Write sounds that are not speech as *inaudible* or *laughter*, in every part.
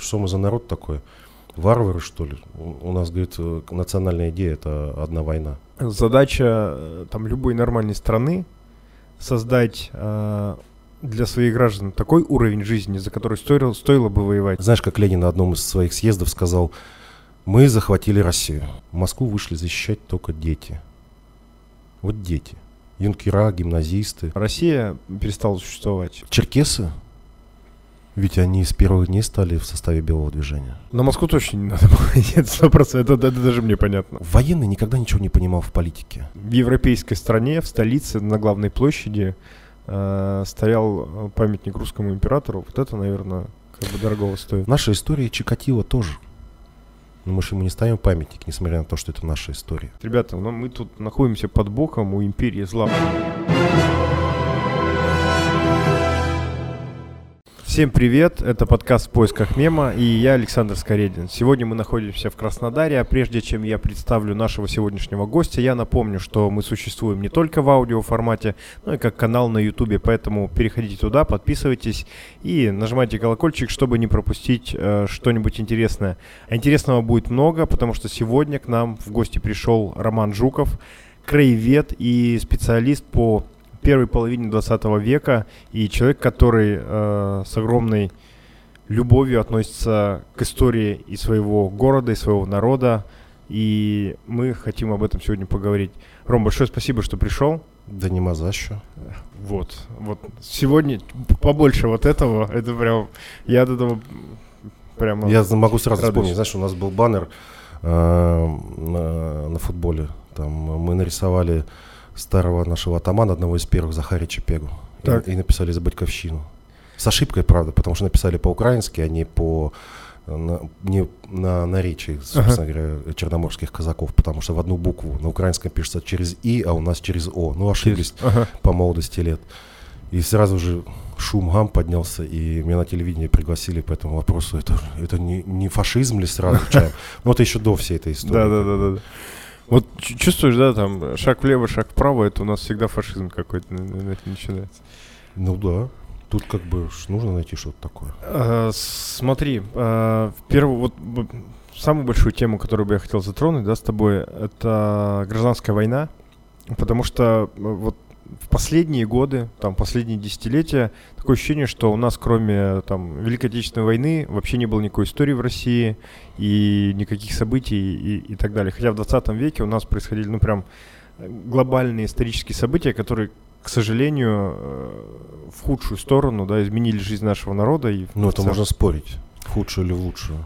Что мы за народ такой? Варвары, что ли? У у нас, говорит, э, национальная идея – это одна война. Задача э, там любой нормальной страны создать э, для своих граждан такой уровень жизни, за который стоило, стоило бы воевать. Знаешь, как Ленин на одном из своих съездов сказал, мы захватили Россию. В Москву вышли защищать только дети. Вот дети. Юнкера, гимназисты. Россия перестала существовать. Черкесы, ведь они с первых дней стали в составе белого движения. На Москву точно не надо было. Нет, сто процентов. Это, это даже мне понятно. Военный никогда ничего не понимал в политике. В европейской стране, в столице, на главной площади э, стоял э, памятник русскому императору. Вот это, наверное, как бы дорогого стоит. В нашей истории Чикатило тоже. Но мы же ему не ставим памятник, несмотря на то, что это наша история. Ребята, ну мы тут находимся под боком у империи зла. Всем привет, это подкаст «В поисках мема» и я Александр Скоредин. Сегодня мы находимся в Краснодаре, а прежде чем я представлю нашего сегодняшнего гостя, я напомню, что мы существуем не только в аудиоформате, но и как канал на ютубе, поэтому переходите туда, подписывайтесь и нажимайте колокольчик, чтобы не пропустить э, что-нибудь интересное. А интересного будет много, потому что сегодня к нам в гости пришел Роман Жуков, краевед и специалист по первой половине 20 века и человек, который э, с огромной любовью относится к истории и своего города, и своего народа. И мы хотим об этом сегодня поговорить. Ром, большое спасибо, что пришел. Да нема за що. Вот, вот. Сегодня побольше вот этого. Это прям, я от этого прямо... Я могу сразу радуюсь. вспомнить, знаешь, у нас был баннер э, на, на футболе. Там мы нарисовали старого нашего атамана, одного из первых, Захария Чепегу. И- Так. И, написали за батьковщину. С ошибкой, правда, потому что написали по-украински, а не по на, не на наречии, собственно говоря, черноморских казаков, потому что в одну букву на украинском пишется через «и», а у нас через «о». Ну, ошиблись Ага. по молодости лет. И сразу же шум гам поднялся, и меня на телевидении пригласили по этому вопросу. Это, это не, не фашизм ли сразу? *laughs* Ну, это еще до всей этой истории. Да, да, да, да. да. Вот чу- чувствуешь, да, там шаг влево, шаг вправо, это у нас всегда фашизм какой-то на- на- на- начинается. Ну да. Тут как бы нужно найти что-то такое. А, Смотри, а, в первую вот самую большую тему, которую бы я хотел затронуть, да, с тобой, это гражданская война, потому что э, вот в последние годы, там последние десятилетия, такое ощущение, что у нас кроме там Великой Отечественной войны вообще не было никакой истории в России и никаких событий и, и так далее. Хотя в 20 веке у нас происходили, ну прям э, глобальные исторические события, которые к сожалению, э, в худшую сторону, да, изменили жизнь нашего народа. И Ну, это целом- можно спорить. В худшую или в лучшую.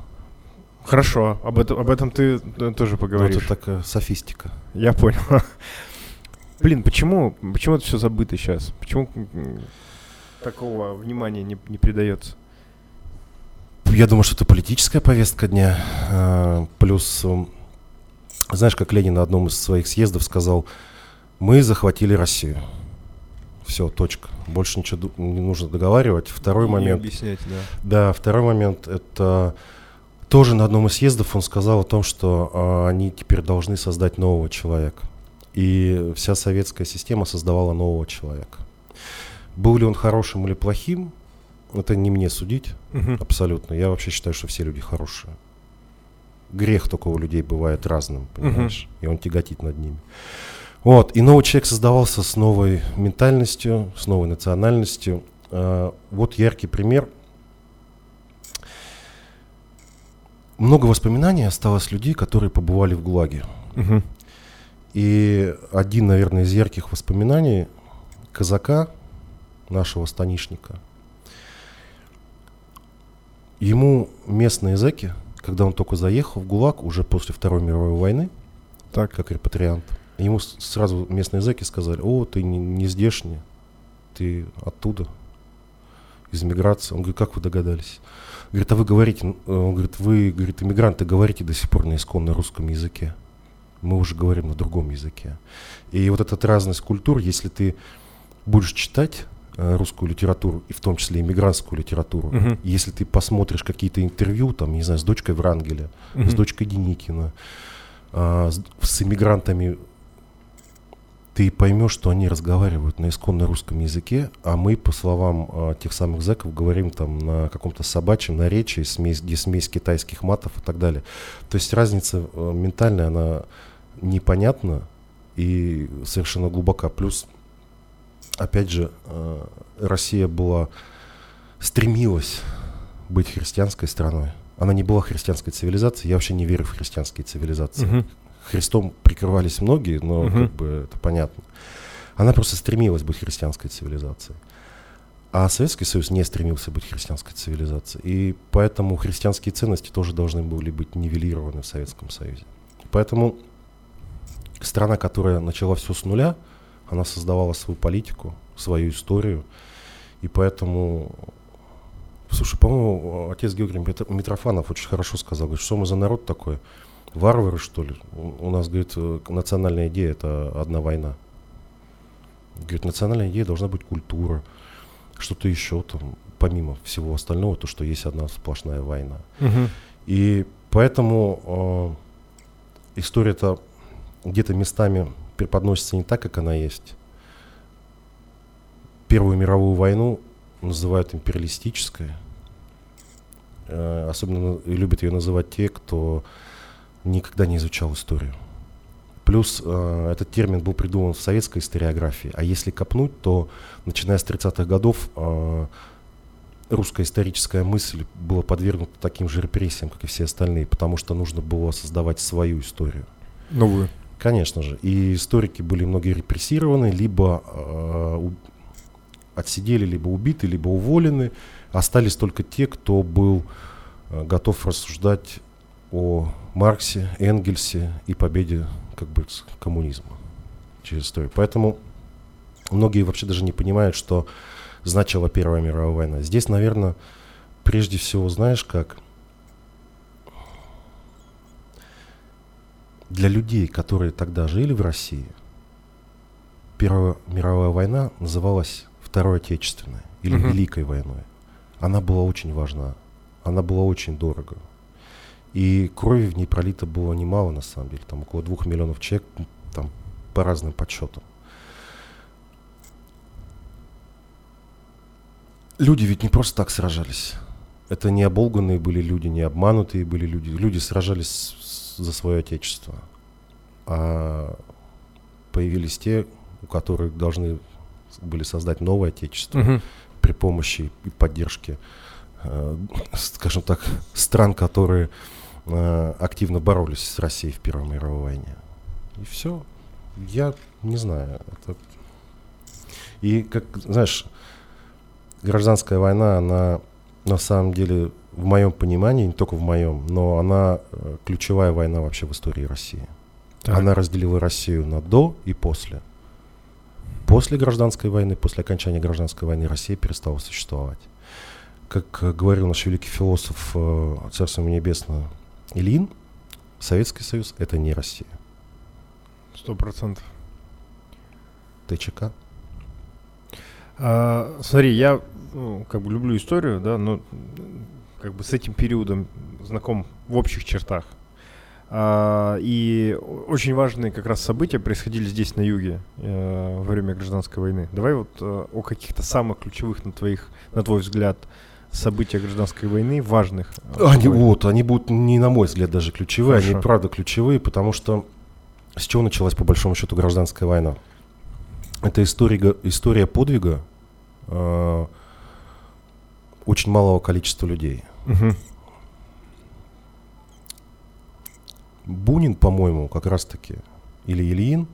Хорошо, об этом, об этом ты э, тоже Ну, поговоришь. это такая софистика. Я понял. *laughs* Блин, почему, почему это все забыто сейчас? Почему такого внимания не, не придается? Я думаю, что это политическая повестка дня. А, Плюс, знаешь, как Ленин на одном из своих съездов сказал, мы захватили Россию. Все, точка. Больше ничего не нужно договаривать. Второй Не момент. объяснять, да. Да, второй момент это тоже на одном из съездов он сказал о том, что а, они теперь должны создать нового человека. И вся советская система создавала нового человека. Был ли он хорошим или плохим, это не мне судить Мгм. абсолютно. Я вообще считаю, что все люди хорошие. Грех только у людей бывает разным, понимаешь? И он тяготит над ними. Вот, и новый человек создавался с новой ментальностью, с новой национальностью. А, Вот яркий пример. Много воспоминаний осталось людей, которые побывали в ГУЛАГе. Мгм. И один, наверное, из ярких воспоминаний казака, нашего станишника, ему местные зэки, когда он только заехал в ГУЛАГ, уже после Второй мировой войны, Так. как репатриант, ему сразу местные зэки сказали, о, ты не, не здешний, ты оттуда, из миграции. Он говорит, как вы догадались? Говорит, а вы говорите, н- он говорит, вы, говорит, иммигранты говорите до сих пор на исконно русском языке. Мы уже говорим на другом языке. И вот эта разность культур, если ты будешь читать э, русскую литературу, и в том числе иммигрантскую литературу, Мгм. если ты посмотришь какие-то интервью, там, не знаю, с дочкой Врангеля, с Мгм. дочкой Деникина, а, с, с иммигрантами ты поймешь, что они разговаривают на исконно русском языке, а мы, по словам э, тех самых зэков, говорим там на каком-то собачьем наречии, смесь, где смесь китайских матов и так далее. То есть разница э, ментальная, она непонятна и совершенно глубока. Плюс, опять же, э, Россия была, стремилась быть христианской страной. Она не была христианской цивилизацией, я вообще не верю в христианские цивилизации. Uh-huh. Христом прикрывались многие, но угу. как бы это понятно. Она просто стремилась быть христианской цивилизацией. А Советский Союз не стремился быть христианской цивилизацией. И поэтому христианские ценности тоже должны были быть нивелированы в Советском Союзе. Поэтому страна, которая начала все с нуля, она создавала свою политику, свою историю. И поэтому, слушай, по-моему, отец Георгий Митрофанов очень хорошо сказал, говорит, что мы за народ такой – варвары, что ли. У нас, говорит, э, национальная идея – это одна война. Говорит, национальная идея должна быть культура, что-то еще там, помимо всего остального, то, что есть одна сплошная война. Угу. И поэтому э, история-то где-то местами преподносится не так, как она есть. Первую мировую войну называют империалистической. Э, особенно любят ее называть те, кто никогда не изучал историю. Плюс э, этот термин был придуман в советской историографии, а если копнуть, то начиная с 30-х годов э, русская историческая мысль была подвергнута таким же репрессиям, как и все остальные, потому что нужно было создавать свою историю. Новую. Конечно же. И историки были многие репрессированы, либо э, отсидели, либо убиты, либо уволены. Остались только те, кто был э, готов рассуждать о Марксе, Энгельсе и победе как бы коммунизма через историю. Поэтому многие вообще даже не понимают, что значила Первая мировая война. Здесь, наверное, прежде всего, знаешь, как для людей, которые тогда жили в России, Первая мировая война называлась Второй Отечественной или угу. Великой войной. Она была очень важна, она была очень дорого. И крови в ней пролито было немало, на самом деле, там около двух миллионов человек, там по разным подсчетам. Люди ведь не просто так сражались. Это не оболганные были люди, не обманутые были люди. Люди сражались за свое отечество. А появились те, у которых должны были создать новое отечество угу. при помощи и поддержке, э, скажем так, стран, которые Э, активно боролись с Россией в Первой мировой войне. И все. Я не знаю. Это... И, как, знаешь, гражданская война, она на самом деле, в моем понимании, не только в моем, но она э, ключевая война вообще в истории России. Так. Она разделила Россию на до и после. После гражданской войны, после окончания гражданской войны Россия перестала существовать. Как э, говорил наш великий философ, Царство Небесное, Ильин, Советский Союз – это не Россия. Сто процентов. ТЧК? А, смотри, я ну, как бы люблю историю, да, но как бы с этим периодом знаком в общих чертах. А, и очень важные как раз события происходили здесь, на юге, э, во время гражданской войны. Давай вот э, о каких-то самых ключевых, на, твоих, на твой взгляд, события гражданской войны важных? Они, вот, они будут, не на мой взгляд, даже ключевые, Хорошо. они правда ключевые, потому что с чего началась по большому счету гражданская война? Это история, история подвига э, очень малого количества людей. Угу. Бунин, по-моему, как раз-таки, или Ильин,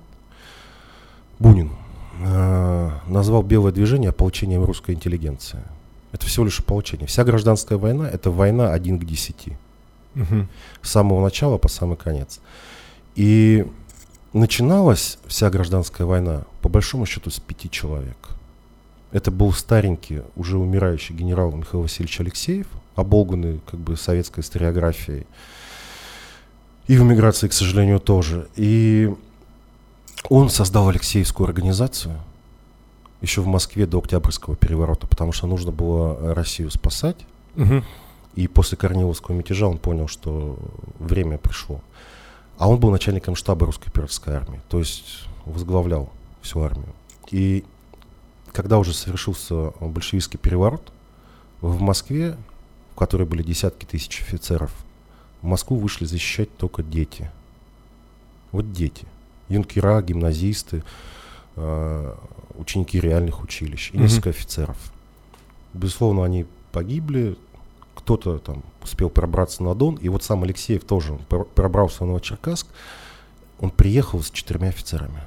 Бунин, э, назвал белое движение ополчением русской интеллигенции. Это всего лишь ополчение. Вся гражданская война – это война один к десяти. Угу. С самого начала по самый конец. И начиналась вся гражданская война, по большому счету, с пяти человек. Это был старенький, уже умирающий генерал Михаил Васильевич Алексеев, оболганный как бы советской историографией. И в эмиграции, к сожалению, тоже. И он создал Алексеевскую организацию – еще в Москве до Октябрьского переворота, потому что нужно было Россию спасать. Угу. И после Корниловского мятежа он понял, что время пришло. А он был начальником штаба русской пиратской армии, то есть возглавлял всю армию. И когда уже совершился большевистский переворот, в Москве, которой были десятки тысяч офицеров, в Москву вышли защищать только дети. Вот дети. Юнкера, гимназисты, э, ученики реальных училищ и Мгм. несколько офицеров. Безусловно, они погибли, кто-то там успел пробраться на Дон, и вот сам Алексеев тоже пробрался в Новочеркасск, он приехал с четырьмя офицерами.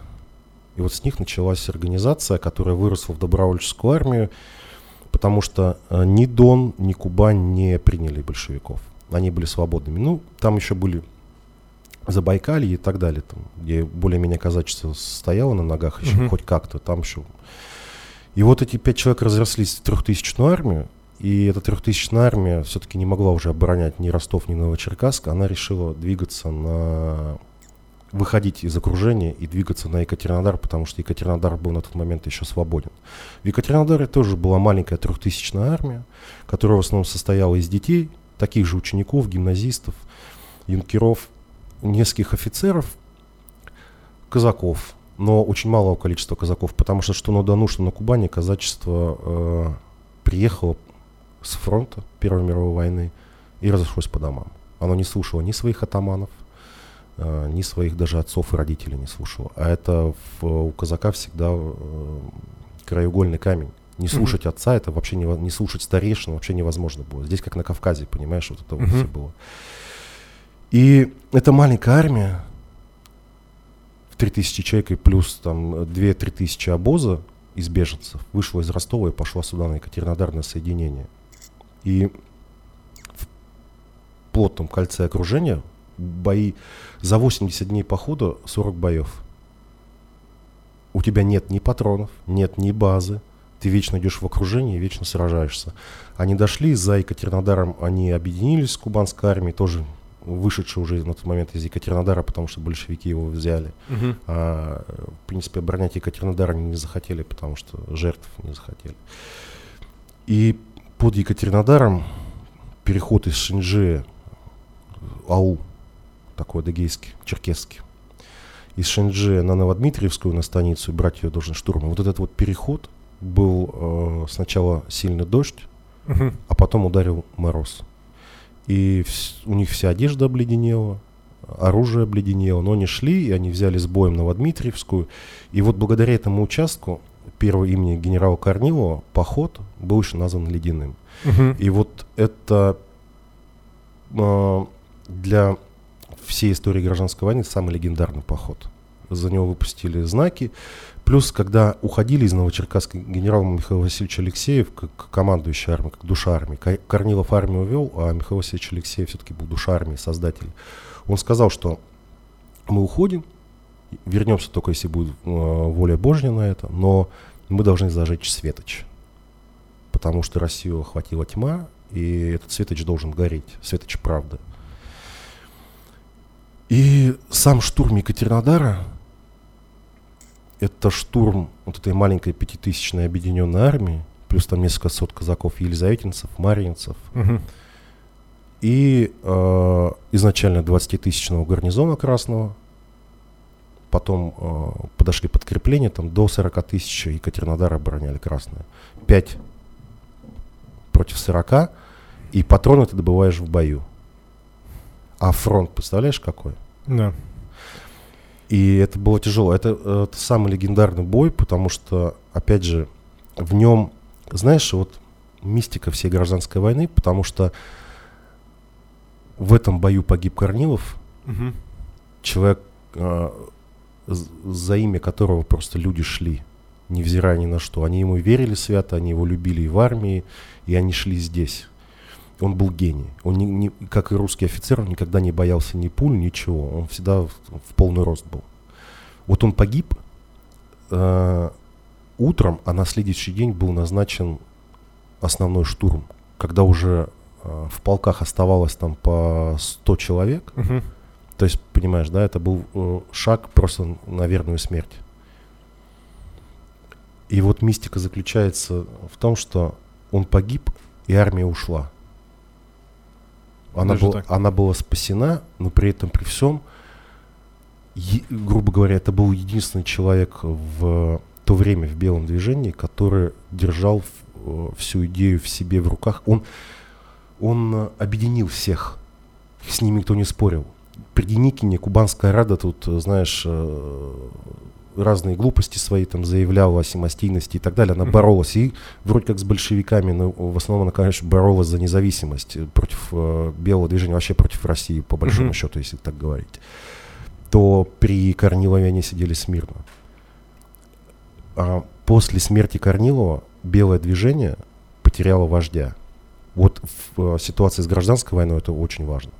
И вот с них началась организация, которая выросла в добровольческую армию, потому что э, ни Дон, ни Кубань не приняли большевиков. Они были свободными. Ну, там еще были Забайкалье и так далее, там, где более-менее казачество стояло на ногах еще Мгм. хоть как-то, там еще. И вот эти пять человек разрослись в трехтысячную армию, и эта трехтысячная армия все-таки не могла уже оборонять ни Ростов, ни Новочеркасск, она решила двигаться на выходить из окружения и двигаться на Екатеринодар, потому что Екатеринодар был на тот момент еще свободен. В Екатеринодаре тоже была маленькая трехтысячная армия, которая в основном состояла из детей, таких же учеников, гимназистов, юнкеров, нескольких офицеров, казаков, но очень малого количества казаков, потому что что на Дону, что на Кубани казачество э, приехало с фронта Первой мировой войны и разошлось по домам. Оно не слушало ни своих атаманов, ни своих даже отцов и родителей не слушало. А это в- у казака всегда э, краеугольный камень. Не слушать отца, это вообще не, не слушать старейшин вообще невозможно было. Здесь как на Кавказе, понимаешь, вот это вот все было. И эта маленькая армия, в 3000 человек и плюс там 2-3 тысячи обоза из беженцев, вышла из Ростова и пошла сюда на Екатеринодар на соединение. И в плотном кольце окружения бои за 80 дней похода 40 боев. У тебя нет ни патронов, нет ни базы. Ты вечно идешь в окружении и вечно сражаешься. Они дошли за Екатеринодаром, они объединились с кубанской армией, тоже вышедшей уже на тот момент из Екатеринодара, потому что большевики его взяли. Мгм. А, в принципе, оборонять Екатеринодар они не захотели, потому что жертв не захотели. И под Екатеринодаром переход из Шинджи, АУ, такой адыгейский, черкесский, из Шинджи на Новодмитриевскую, на станицу, брать ее должен штурмом. Вот этот вот переход был э, сначала сильный дождь, Мгм. а потом ударил мороз. И у них вся одежда обледенела, оружие обледенело, но они шли, и они взяли с боем Новодмитриевскую. И вот благодаря этому участку, первого имени генерала Корнилова, поход был еще назван Ледяным. Мгм. И вот это э, для всей истории гражданской войны самый легендарный поход. За него выпустили знаки. Плюс, когда уходили из Новочеркасска генерал Михаил Васильевич Алексеев, как командующий армией, как душа армии, Ко- Корнилов армию вел, а Михаил Васильевич Алексеев все-таки был душа армии, создатель. Он сказал, что мы уходим, вернемся только если будет э, воля Божья на это, но мы должны зажечь светоч, потому что Россию охватила тьма, и этот светоч должен гореть, светоч правды. И сам штурм Екатеринодара, это штурм вот этой маленькой пятитысячной объединенной армии, плюс там несколько сот казаков, елизаветинцев, марьинцев, Мгм. и э, изначально 20-тысячного гарнизона Красного, потом э, подошли подкрепления, там до 40 тысяч Екатеринодара обороняли Красное. 5 против 40, и патроны ты добываешь в бою. А фронт, представляешь, какой? Да. И это было тяжело. Это, э, это самый легендарный бой, потому что, опять же, в нем, знаешь, вот мистика всей гражданской войны, потому что в этом бою погиб Корнилов, Мгм. человек, э, за имя которого просто люди шли, невзирая ни на что. Они ему верили свято, они его любили и в армии, и они шли здесь. Он был гений. Он, не, не- как и русский офицер, он никогда не боялся ни пуль, ничего. Он всегда в, в полный рост был. Вот он погиб э, утром, а на следующий день был назначен основной штурм, когда уже э, в полках оставалось там по 100 человек. Мгм. То есть, понимаешь, да, это был э, шаг просто на верную смерть. И вот мистика заключается в том, что он погиб, и армия ушла. Она, Даже была, так? она была спасена, но при этом, при всем, е- грубо говоря, это был единственный человек в то время в белом движении, который держал в- э, всю идею в себе в руках. Он, он объединил всех, с ним никто не спорил. При Деникине Кубанская Рада тут, э, знаешь, э, разные глупости свои там заявляла о самостийности и так далее. Она боролась и вроде как с большевиками, но в основном она, конечно, боролась за независимость э, против э, белого движения, вообще против России, по большому Мгм. счету, если так говорить. То при Корнилове они сидели смирно. А после смерти Корнилова белое движение потеряло вождя. Вот в э, ситуации с гражданской войной это очень важно.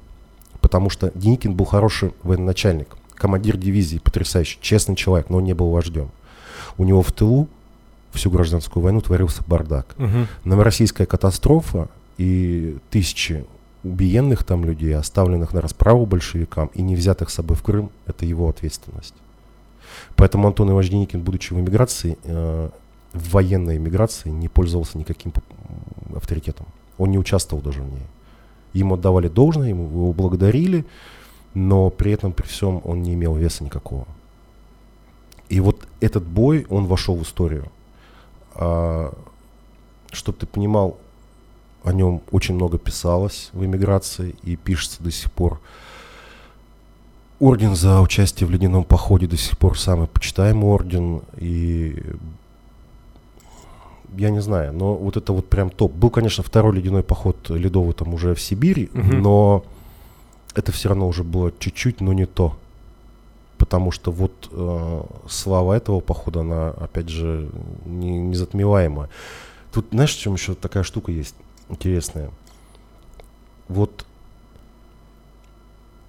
Потому что Деникин был хороший военачальник, командир дивизии, потрясающий, честный человек, но он не был вождем. У него в тылу всю гражданскую войну творился бардак. Мгм. Новороссийская катастрофа и тысячи убиенных там людей, оставленных на расправу большевикам и не взятых с собой в Крым, это его ответственность. Поэтому Антон Иванович Деникин, будучи в эмиграции, э, в военной эмиграции, не пользовался никаким авторитетом. Он не участвовал даже в ней. Ему отдавали должное, ему его благодарили, но при этом, при всем, он не имел веса никакого. И вот этот бой, он вошел в историю. чтобы ты понимал, о нем очень много писалось в эмиграции и пишется до сих пор. Орден за участие в ледяном походе до сих пор самый почитаемый орден. И я не знаю, но вот это вот прям топ. Был, конечно, второй ледяной поход ледовый там уже в Сибири, Мгм. но это все равно уже было чуть-чуть, но не то. Потому что вот э, слава этого похода, она, опять же, не, незатмеваемая. Тут, знаешь, в чем еще такая штука есть интересная? Вот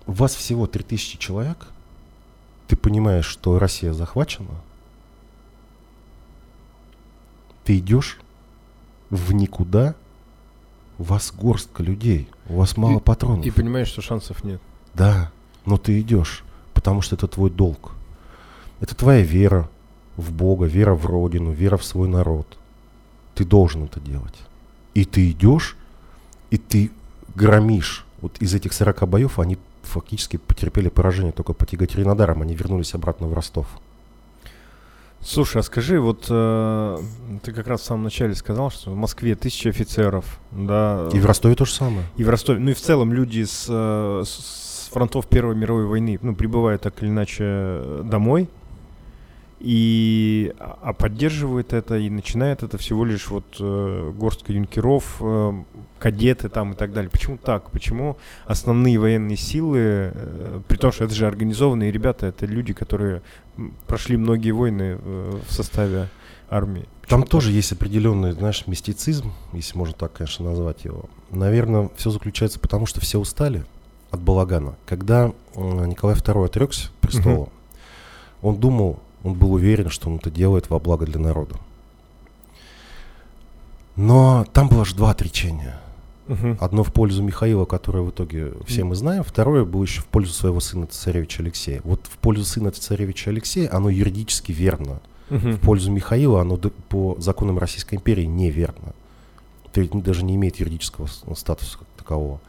вас всего 3000 человек, ты понимаешь, что Россия захвачена, ты идешь в никуда, у вас горстка людей, у вас мало И- патронов. И понимаешь, что шансов нет. Да, но ты идешь, потому что это твой долг. Это твоя вера в Бога, вера в Родину, вера в свой народ. Ты должен это делать. И ты идешь, и ты громишь. Вот из этих 40 боев они фактически потерпели поражение только по Тяготиринадарам. Они вернулись обратно в Ростов. Слушай, а скажи, вот э, ты как раз в самом начале сказал, что в Москве тысячи офицеров, да, И в Ростове то же самое. и в Ростове, ну и в целом люди с, э, с- фронтов Первой мировой войны, ну, прибывают так или иначе домой, и, а а поддерживают это, и начинает это всего лишь вот э, горстка юнкеров, э, кадеты там и так далее. Почему так? Почему основные военные силы, э, при том, что это же организованные ребята, это люди, которые прошли многие войны э, в составе армии. Там Почему тоже есть определенный, знаешь, мистицизм, если можно так, конечно, назвать его. Наверное, все заключается потому, что все устали от балагана. Когда э, Николай II отрекся престола, он думал, он был уверен, что он это делает во благо для народа. Но там было же два отречения. Мгм. Одно в пользу Михаила, которое в итоге все мы знаем, второе было еще в пользу своего сына царевича Алексея. Вот в пользу сына царевича Алексея оно юридически верно Мгм. в пользу Михаила, оно по законам Российской империи неверно. То есть даже не имеет юридического статуса как такового.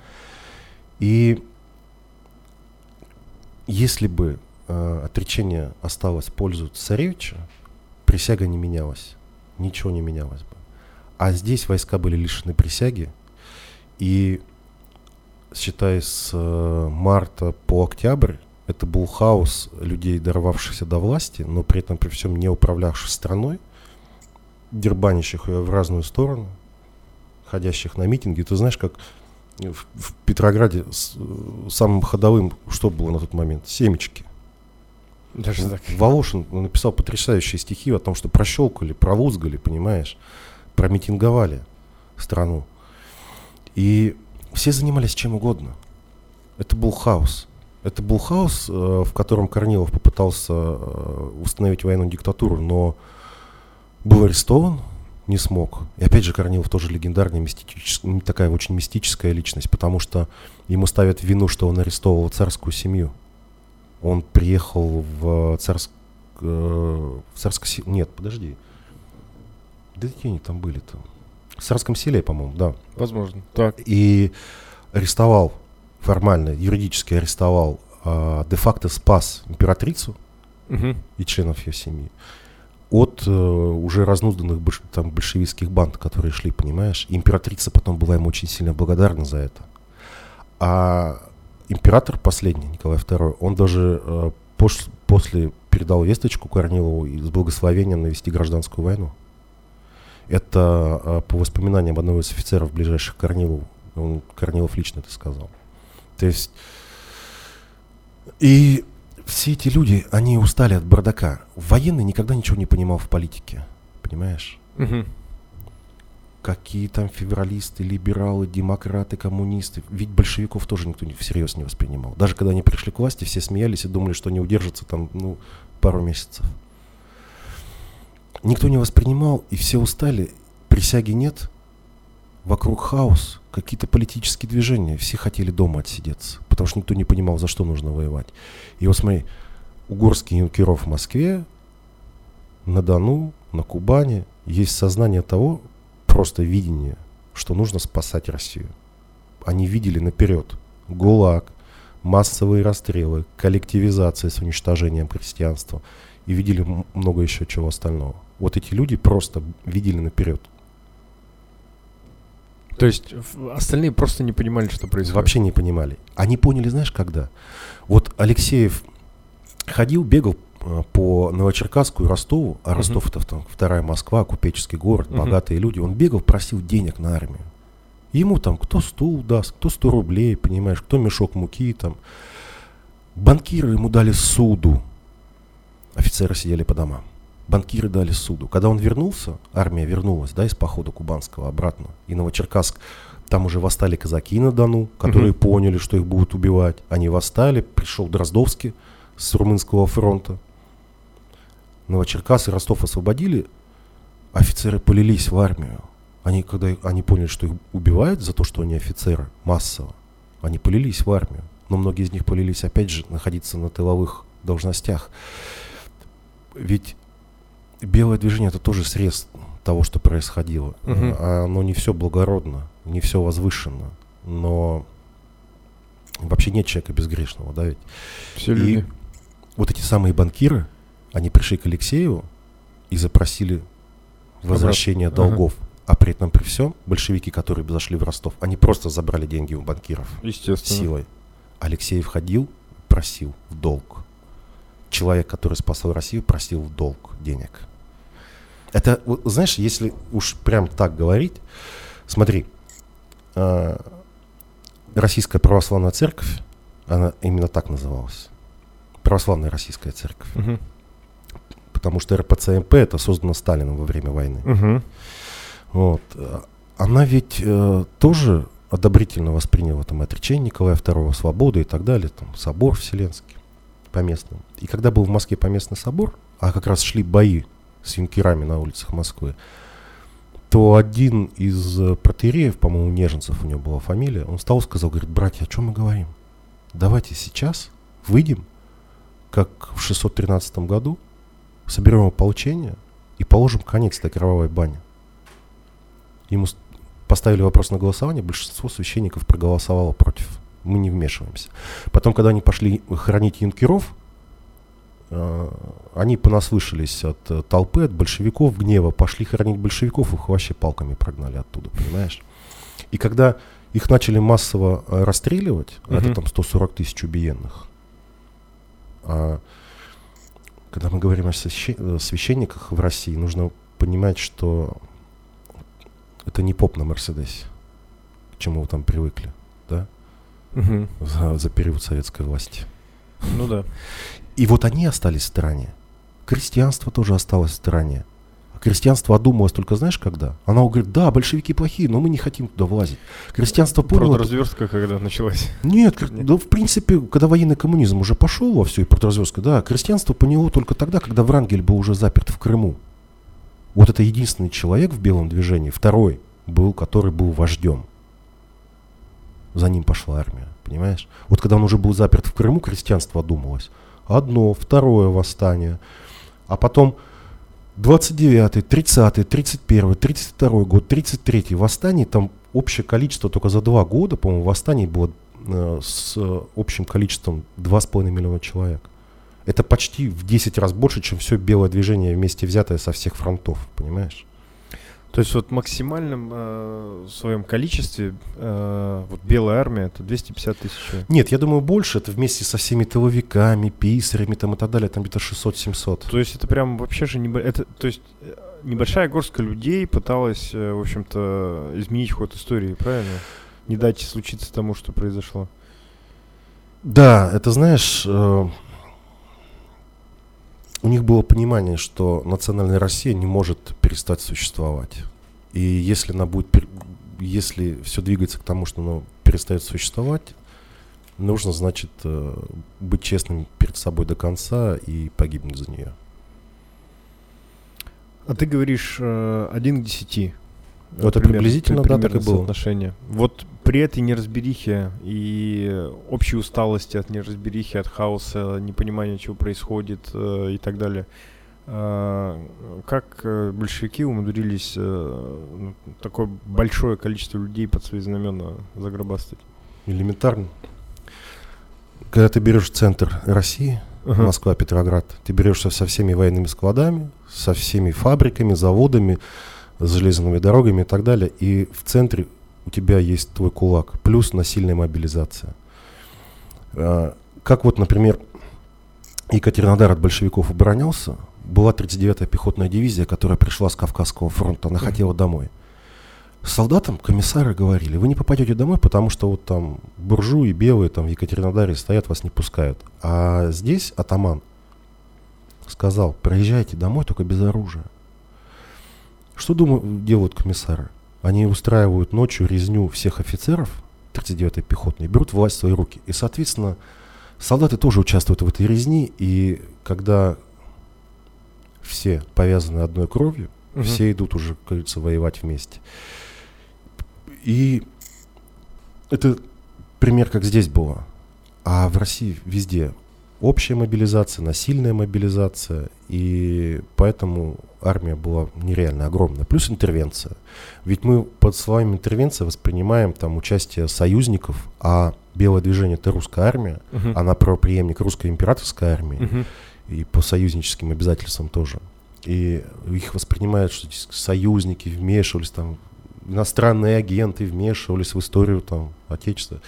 И если бы э, отречение осталось в пользу царевича, присяга не менялась. Ничего не менялось бы. А здесь войска были лишены присяги, и считая с э, марта по октябрь, это был хаос людей, дорвавшихся до власти, но при этом при всем не управлявших страной, дербанящих ее в разную сторону, ходящих на митинги. Ты знаешь, как в, в Петрограде с, э, самым ходовым, что было на тот момент? Семечки. Даже так. Волошин написал потрясающие стихи о том, что прощелкали, пролузгали, понимаешь, промитинговали страну. И все занимались чем угодно. Это был хаос. Это был хаос, э, в котором Корнилов попытался э, установить военную диктатуру, но был арестован, не смог. И опять же, Корнилов тоже легендарная, мистическая, такая очень мистическая личность, потому что ему ставят вину, что он арестовывал царскую семью. Он приехал в царск... э, в царское... се- Нет, подожди. Да какие они там были-то? В царском селе, по-моему, да. Возможно. Так. И арестовал, формально, юридически арестовал а, де-факто спас императрицу Мгм. и членов ее семьи от э, уже разнузданных больш- там, большевистских банд, которые шли, понимаешь? И императрица потом была ему очень сильно благодарна за это. А император последний, Николай II, он даже э, после передал весточку Корнилову с благословением навести гражданскую войну. Это э, по воспоминаниям одного из офицеров ближайших Корнилову. Он, Корнилов лично это сказал. То есть... И все эти люди, они устали от бардака. Военный никогда ничего не понимал в политике. Понимаешь? Мгм. Какие там февралисты, либералы, демократы, коммунисты. Ведь большевиков тоже никто всерьез не воспринимал. Даже когда они пришли к власти, все смеялись и думали, что они удержатся там, ну, пару месяцев. Никто не воспринимал, и все устали. Присяги нет. Вокруг хаос, какие-то политические движения. Все хотели дома отсидеться, потому что никто не понимал, за что нужно воевать. И вот смотри, угорский юнкеров в Москве, на Дону, на Кубани есть сознание того, просто видение, что нужно спасать Россию. Они видели наперед ГУЛАГ, массовые расстрелы, коллективизация с уничтожением крестьянства и видели много еще чего остального. Вот эти люди просто видели наперед. То есть остальные просто не понимали, что происходит. Вообще не понимали. Они поняли, знаешь, когда? Вот Алексеев ходил, бегал по Новочеркасску и Ростову, а. Ростов это там вторая Москва, купеческий город, богатые люди. Он бегал, просил денег на армию. Ему там кто стул даст, кто 100 рублей, понимаешь, кто мешок муки там. Банкиры ему дали суду. Офицеры сидели по домам. Банкиры дали суду. Когда он вернулся, армия вернулась, да, из похода кубанского обратно. И Новочеркасск, там уже восстали казаки на Дону, которые Мгм. поняли, что их будут убивать. Они восстали, пришел Дроздовский с Румынского фронта. Новочеркасс и Ростов освободили, офицеры полились в армию. Они, когда они поняли, что их убивают за то, что они офицеры, массово, они полились в армию. Но многие из них полились, опять же, находиться на тыловых должностях. Ведь белое движение это тоже срез того, что происходило. А Оно не все благородно, не все возвышенно. Но вообще нет человека безгрешного, да, ведь? Все И люди. вот эти самые банкиры, они пришли к Алексееву и запросили возвращение Обратно. Ага. долгов. А при этом при всем большевики, которые зашли в Ростов, они просто забрали деньги у банкиров Естественно. силой. Алексеев ходил, просил в долг. Человек, который спасал Россию, просил в долг денег. Это, знаешь, если уж прям так говорить, смотри, а, Российская православная церковь, она именно так называлась. Православная российская церковь. Мгм. Потому что РПЦМП это создано Сталином во время войны. Мгм. Вот. Она ведь э, тоже одобрительно восприняла там отречение Николая II, свободу и так далее, там собор Вселенский поместный. И когда был в Москве поместный собор, а как раз шли бои с юнкерами на улицах Москвы, то один из э, протеереев, по-моему, Неженцев у него была фамилия, он встал и сказал, говорит, братья, о чем мы говорим? Давайте сейчас выйдем, как в 613 году, соберем ополчение и положим конец этой кровавой бане. Ему поставили вопрос на голосование, большинство священников проголосовало против. Мы не вмешиваемся. Потом, когда они пошли хоронить юнкеров, э, они понаслышались от э, толпы, от большевиков, гнева, пошли хоронить большевиков, их вообще палками прогнали оттуда, понимаешь? И когда их начали массово э, расстреливать, а это там 140 тысяч убиенных, а когда мы говорим о свяще- священниках в России, нужно понимать, что это не поп на Мерседесе, к чему вы там привыкли, да, Мгм. за, за период советской власти. Ну да. И вот они остались в стороне. Крестьянство тоже осталось в стороне. Крестьянство одумалось только знаешь когда? Она говорит, да, большевики плохие, но мы не хотим туда влазить. Крестьянство поняло... Продразверстка когда началась. Нет, Нет. да в принципе, когда военный коммунизм уже пошел во всю и продразверстка, да, крестьянство поняло только тогда, когда Врангель был уже заперт в Крыму. Вот это единственный человек в белом движении, второй был, который был вождем. За ним пошла армия, понимаешь? Вот когда он уже был заперт в Крыму, крестьянство одумалось. Одно, второе восстание. А потом 29-й, 30-й, 31-й, 32-й год, 33-й восстаний, там общее количество только за два года, по-моему, восстаний было э, с общим количеством 2,5 миллиона человек. Это почти в 10 раз больше, чем все белое движение вместе взятое со всех фронтов, понимаешь? То есть вот в максимальном э, своем количестве э, вот белая армия это 250 тысяч Нет, я думаю больше. Это вместе со всеми тыловиками, писарями там и так далее. Там где-то 600-700. То есть это прям вообще же не... Это, то есть э, небольшая горстка людей пыталась, э, в общем-то, изменить ход истории, правильно? Не дать случиться тому, что произошло. Да, это знаешь... Э, у них было понимание, что национальная Россия не может перестать существовать. И если она будет, если все двигается к тому, что она перестает существовать, нужно, значит, э, быть честным перед собой до конца и погибнуть за нее. А ты говоришь э, один к десяти. Вот это приблизительно, да, так и было. Соотношение. Вот при этой неразберихе и общей усталости от неразберихи, от хаоса, непонимания, чего происходит э, и так далее, э, как э, большевики умудрились э, ну, такое большое количество людей под свои знамена загробастать? Элементарно. Когда ты берешь центр России, uh-huh. Москва, Петроград, ты берешься со всеми военными складами, со всеми фабриками, заводами, с железными дорогами и так далее. И в центре у тебя есть твой кулак, плюс насильная мобилизация. А, как вот, например, Екатеринодар от большевиков оборонялся, была 39-я пехотная дивизия, которая пришла с Кавказского фронта, она хотела домой. Солдатам комиссары говорили, вы не попадете домой, потому что вот там буржуи белые там в Екатеринодаре стоят, вас не пускают. А здесь атаман сказал, приезжайте домой, только без оружия. Что думают, делают комиссары? Они устраивают ночью резню всех офицеров 39-й пехотной, берут власть в свои руки. И, соответственно, солдаты тоже участвуют в этой резни, и когда все повязаны одной кровью, угу. все идут уже, как говорится, воевать вместе. И это пример, как здесь было. А в России везде общая мобилизация, насильная мобилизация, и поэтому армия была нереально огромная. Плюс интервенция. Ведь мы под словами интервенция воспринимаем там участие союзников, а белое движение это русская армия, uh-huh. она правоприемник русской императорской армии, uh-huh. и по союзническим обязательствам тоже. И их воспринимают, что союзники вмешивались там, иностранные агенты вмешивались в историю там Отечества.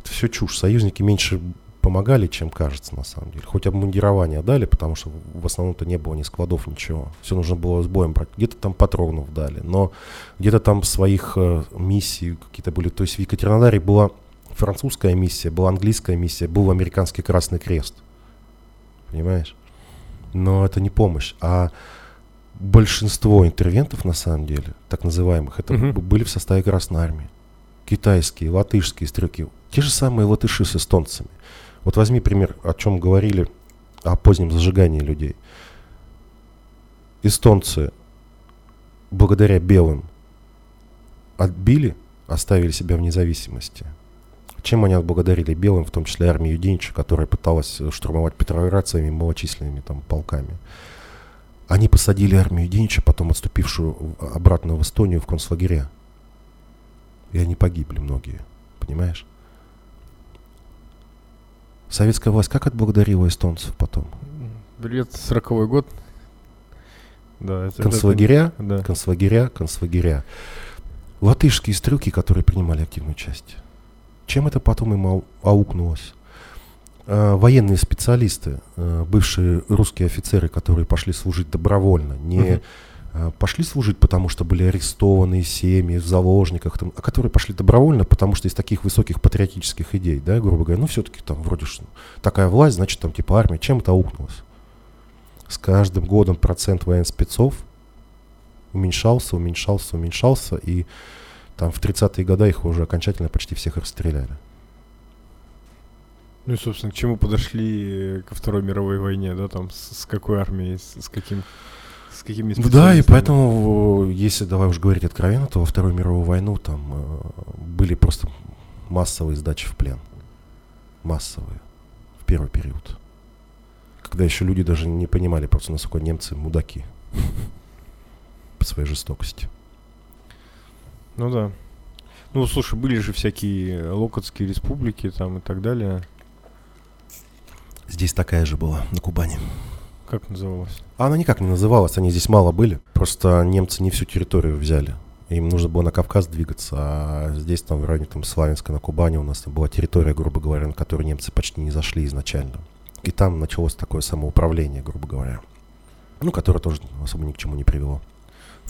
Это все чушь. Союзники меньше помогали, чем кажется на самом деле. Хоть обмундирование дали, потому что в основном-то не было ни складов, ничего. Все нужно было с боем брать. Где-то там патронов дали, но где-то там своих э, миссий какие-то были. То есть в Екатеринодаре была французская миссия, была английская миссия, был американский Красный Крест. Понимаешь? Но это не помощь. А большинство интервентов, на самом деле, так называемых, это угу. были в составе Красной Армии. Китайские, латышские стрелки. Те же самые латыши с эстонцами. Вот возьми пример, о чем говорили о позднем зажигании людей. Эстонцы благодаря белым отбили, оставили себя в независимости. Чем они отблагодарили белым, в том числе армию Юденича, которая пыталась штурмовать Петроград своими малочисленными там, полками? Они посадили армию Юденича, потом отступившую обратно в Эстонию в концлагеря. И они погибли многие, понимаешь? Советская власть как отблагодарила эстонцев потом? Лет сороковой год. Да, это, концлагеря, это, да. концлагеря, концлагеря. Латышские стрелки, которые принимали активную часть. Чем это потом им аукнулось? А, военные специалисты, а, бывшие русские офицеры, которые пошли служить добровольно, не uh-huh. А, пошли служить, потому что были арестованы семьи в заложниках, там, а которые пошли добровольно, потому что из таких высоких патриотических идей, да, грубо говоря, ну все-таки там вроде что такая власть, значит там типа армия, чем это аукнулось? С каждым годом процент военспецов уменьшался, уменьшался, уменьшался, и там в 30-е годы их уже окончательно почти всех расстреляли. Ну и, собственно, к чему подошли ко Второй мировой войне, да, там, с, с какой армией, с, с каким с какими Да, и поэтому, если давай уж говорить откровенно, то во Вторую мировую войну там э, были просто массовые сдачи в плен. Массовые. В первый период. Когда еще люди даже не понимали просто, насколько немцы мудаки. *laughs* По своей жестокости. Ну да. Ну, слушай, были же всякие Локотские республики там и так далее. Здесь такая же была, на Кубани. Как называлась? А она никак не называлась, они здесь мало были. Просто немцы не всю территорию взяли. Им нужно было на Кавказ двигаться, а здесь, там, в районе там, Славянска, на Кубани у нас там была территория, грубо говоря, на которую немцы почти не зашли изначально. И там началось такое самоуправление, грубо говоря. Ну, которое тоже особо ни к чему не привело.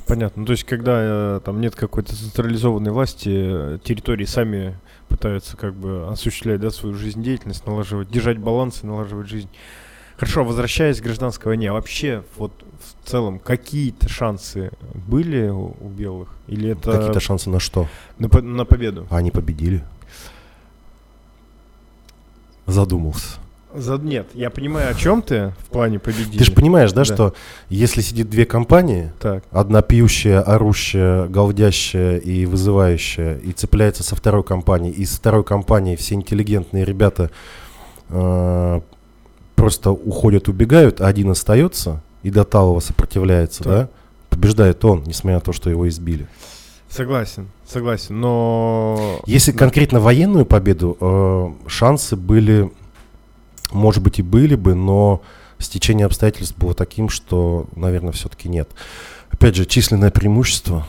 Понятно. То есть, когда э, там нет какой-то централизованной власти, э, территории сами пытаются как бы осуществлять да, свою жизнедеятельность, налаживать, держать баланс и налаживать жизнь. Хорошо, возвращаясь к гражданской войне, а вообще вот в целом какие-то шансы были у, у белых? Или это... Какие-то шансы на что? На, по- на победу. А они победили. Задумался. За... Нет, я понимаю, о чем ты в плане победили. Ты же понимаешь, да, Да. что если сидит две компании, Так, одна пьющая, орущая, галдящая и вызывающая, и цепляется со второй компанией, и с второй компании все интеллигентные ребята э, просто уходят, убегают, а один остается и до талого сопротивляется, Так. да, побеждает он, несмотря на то, что его избили. согласен, согласен, но... Если конкретно военную победу, э, шансы были, может быть, и были бы, но стечение обстоятельств было таким, что, наверное, все-таки нет. Опять же, численное преимущество,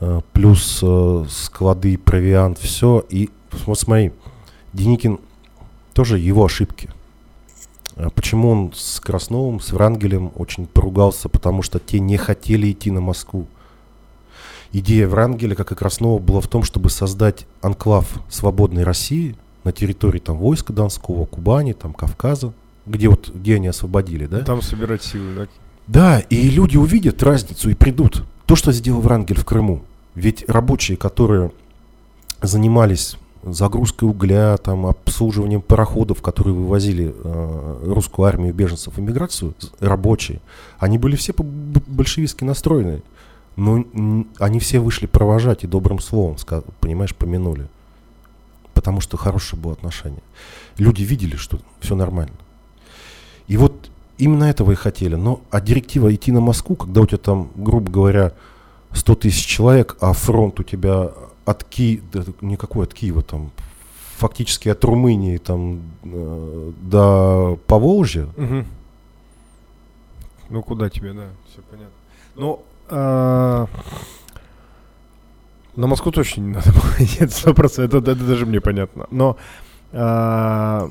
э, плюс э, склады, провиант, все. И вот смотри, Деникин тоже его ошибки. А Почему он с Красновым, с Врангелем очень поругался? Потому что те не хотели идти на Москву. Идея Врангеля, как и Краснова, была в том, чтобы создать анклав свободной России на территории там войска Донского, Кубани, там Кавказа, где вот где они освободили, да? Там собирать силы, да? Да, и люди увидят разницу и придут. То, что сделал Врангель в Крыму. Ведь рабочие, которые занимались загрузкой угля, там, обслуживанием пароходов, которые вывозили э, русскую армию беженцев в эмиграцию, рабочие, они были все большевистски настроены. Но они все вышли провожать и добрым словом, понимаешь, помянули. Потому что хорошее было отношение. Люди видели, что все нормально. И вот именно этого и хотели. Но а директива идти на Москву, когда у тебя там, грубо говоря, 100 тысяч человек, а фронт у тебя от Киева, никакой от Киева, там, фактически от Румынии там, э, до Поволжья, Мгм. Ну, куда тебе, да, все понятно. Ну, а, на Москву точно не надо было. *laughs* Нет, сто процентов, это, это даже мне понятно. Но а,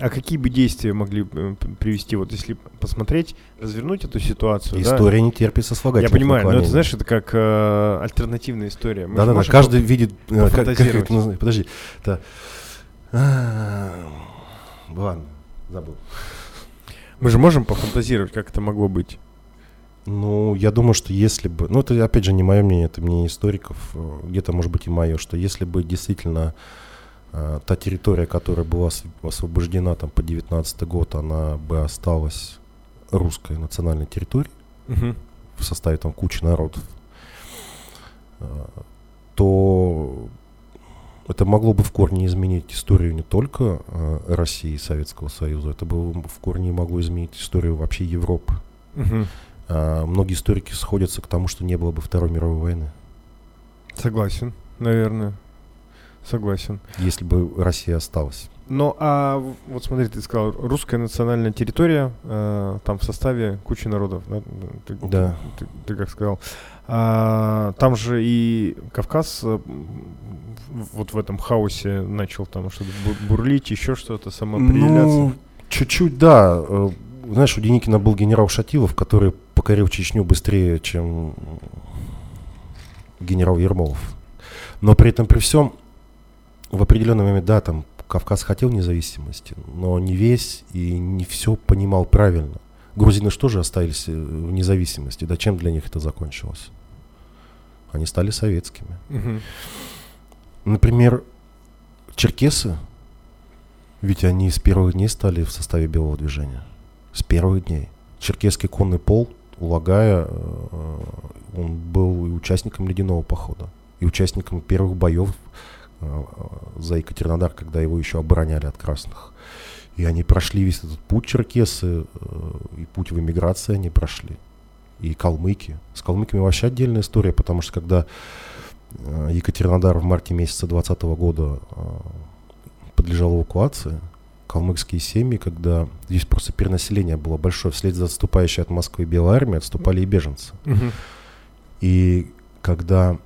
а какие бы действия могли п- привести, вот если посмотреть, развернуть эту ситуацию? да? история не терпит Я сослагательных понимаю, но это, знаешь, это как э, альтернативная история. Да-да-да, каждый видит... э, как- как это называется? Подожди. это, а, Ладно, забыл. Мы же можем пофантазировать, как это могло быть. Ну, я думаю, что если бы... Ну, это, опять же, не мое мнение, это мнение историков. э, Где-то, может быть, и мое, что если бы действительно э, та территория, которая была ос- освобождена там по 19 год, она бы осталась русской национальной территорией. В составе там кучи народов, э, то это могло бы в корне изменить историю не только э, России и Советского Союза, это бы в корне могло изменить историю вообще Европы. А, многие историки сходятся к тому, что не было бы Второй мировой войны, Согласен, наверное. Согласен. если бы Россия осталась. Ну, а вот смотри, ты сказал, русская национальная территория, э, там в составе кучи народов, да? Ты, Да. Ты, ты как сказал. А, там же и Кавказ э, вот в этом хаосе начал там что-то бу- бурлить, еще что-то, самоопределяться. Ну, чуть-чуть, да. Э, Знаешь, у Деникина был генерал Шатилов, который покорил Чечню быстрее, чем генерал Ермолов. Но при этом, при всем, в определенный момент, да, там Кавказ хотел независимости, но не весь и не все понимал правильно. Грузины что же остались э, в независимости? Да чем для них это закончилось? Они стали советскими. Мгм. Например, черкесы, ведь они с первых дней стали в составе белого движения. С первых дней. Черкесский конный пол, Улагая, э, он был и участником ледяного похода, и участником первых боев э, за Екатеринодар, когда его еще обороняли от красных. И они прошли весь этот путь черкесы, э, и путь в эмиграции они прошли. И калмыки. С калмыками вообще отдельная история, потому что когда э, Екатеринодар в марте месяца 2020 года э, подлежал эвакуации. Калмыцкие семьи, когда здесь просто перенаселение было большое, вслед за отступающей от Москвы Белой армии отступали и беженцы. И когда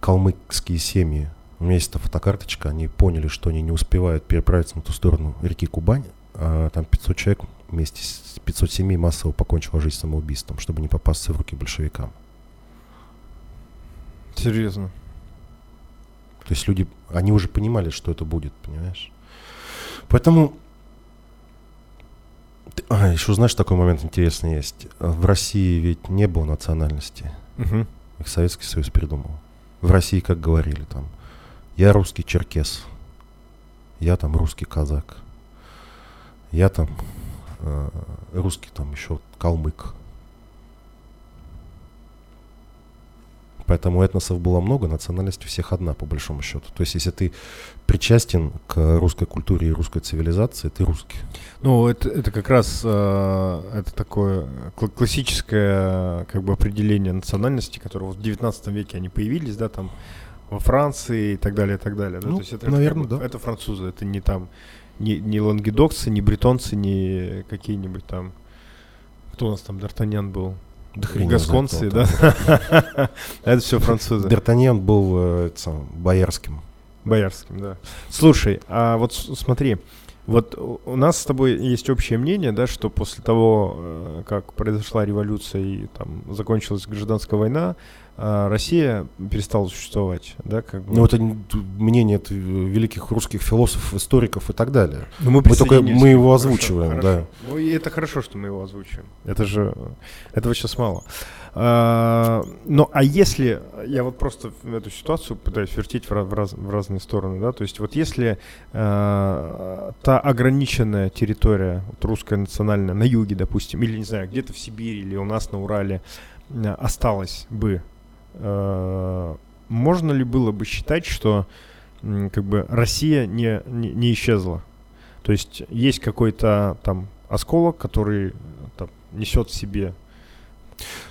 калмыцкие семьи, у меня есть эта фотокарточка, они поняли, что они не успевают переправиться на ту сторону реки Кубань, а там 500 человек вместе с 500 семей массово покончило жизнь самоубийством, чтобы не попасться в руки большевикам. Серьезно. То есть люди, они уже понимали, что это будет, понимаешь? Поэтому... А, еще знаешь, такой момент интересный есть. В России ведь не было национальности. Мгм. Их Советский Союз придумал. В России, как говорили, там, я русский черкес, я там русский казак, я там э, русский там еще калмык. Поэтому этносов было много, национальность у всех одна, по большому счету. То есть, если ты причастен к русской культуре и русской цивилизации, ты русский. Ну, это, это как раз э, это такое кла- классическое как бы определение национальности, которое в 19 веке они появились, да, там во Франции и так далее, и так далее. Да? Ну, То есть это, наверно, это, как бы- да. это французы, это не там не, не лангедокцы, не бретонцы, не какие-нибудь там. Кто у нас там Д'Артаньян был? Да Гасконцы, да? *laughs* Это все французы. Д'Артаньян был э, боярским. Боярским, да. Слушай, а вот смотри, вот у нас с тобой есть общее мнение, да, что после того, э, как произошла революция и там закончилась гражданская война, Россия перестала существовать, да, как бы. Ну, это мнение это, великих русских философов, историков и так далее. Но мы, мы только- мы его озвучиваем, Хорошо, да. хорошо. Ну и это хорошо, что мы его озвучиваем. Это же этого сейчас мало. А, ну а если я вот просто эту ситуацию пытаюсь вертеть в, раз- в разные стороны, да, то есть вот если а, та ограниченная территория вот русская национальная на юге, допустим, или не знаю где-то в Сибири или у нас на Урале а, осталась бы, а, можно ли было бы считать, что как бы Россия не, не, не исчезла? То есть есть какой-то там осколок, который э, там, несет в себе.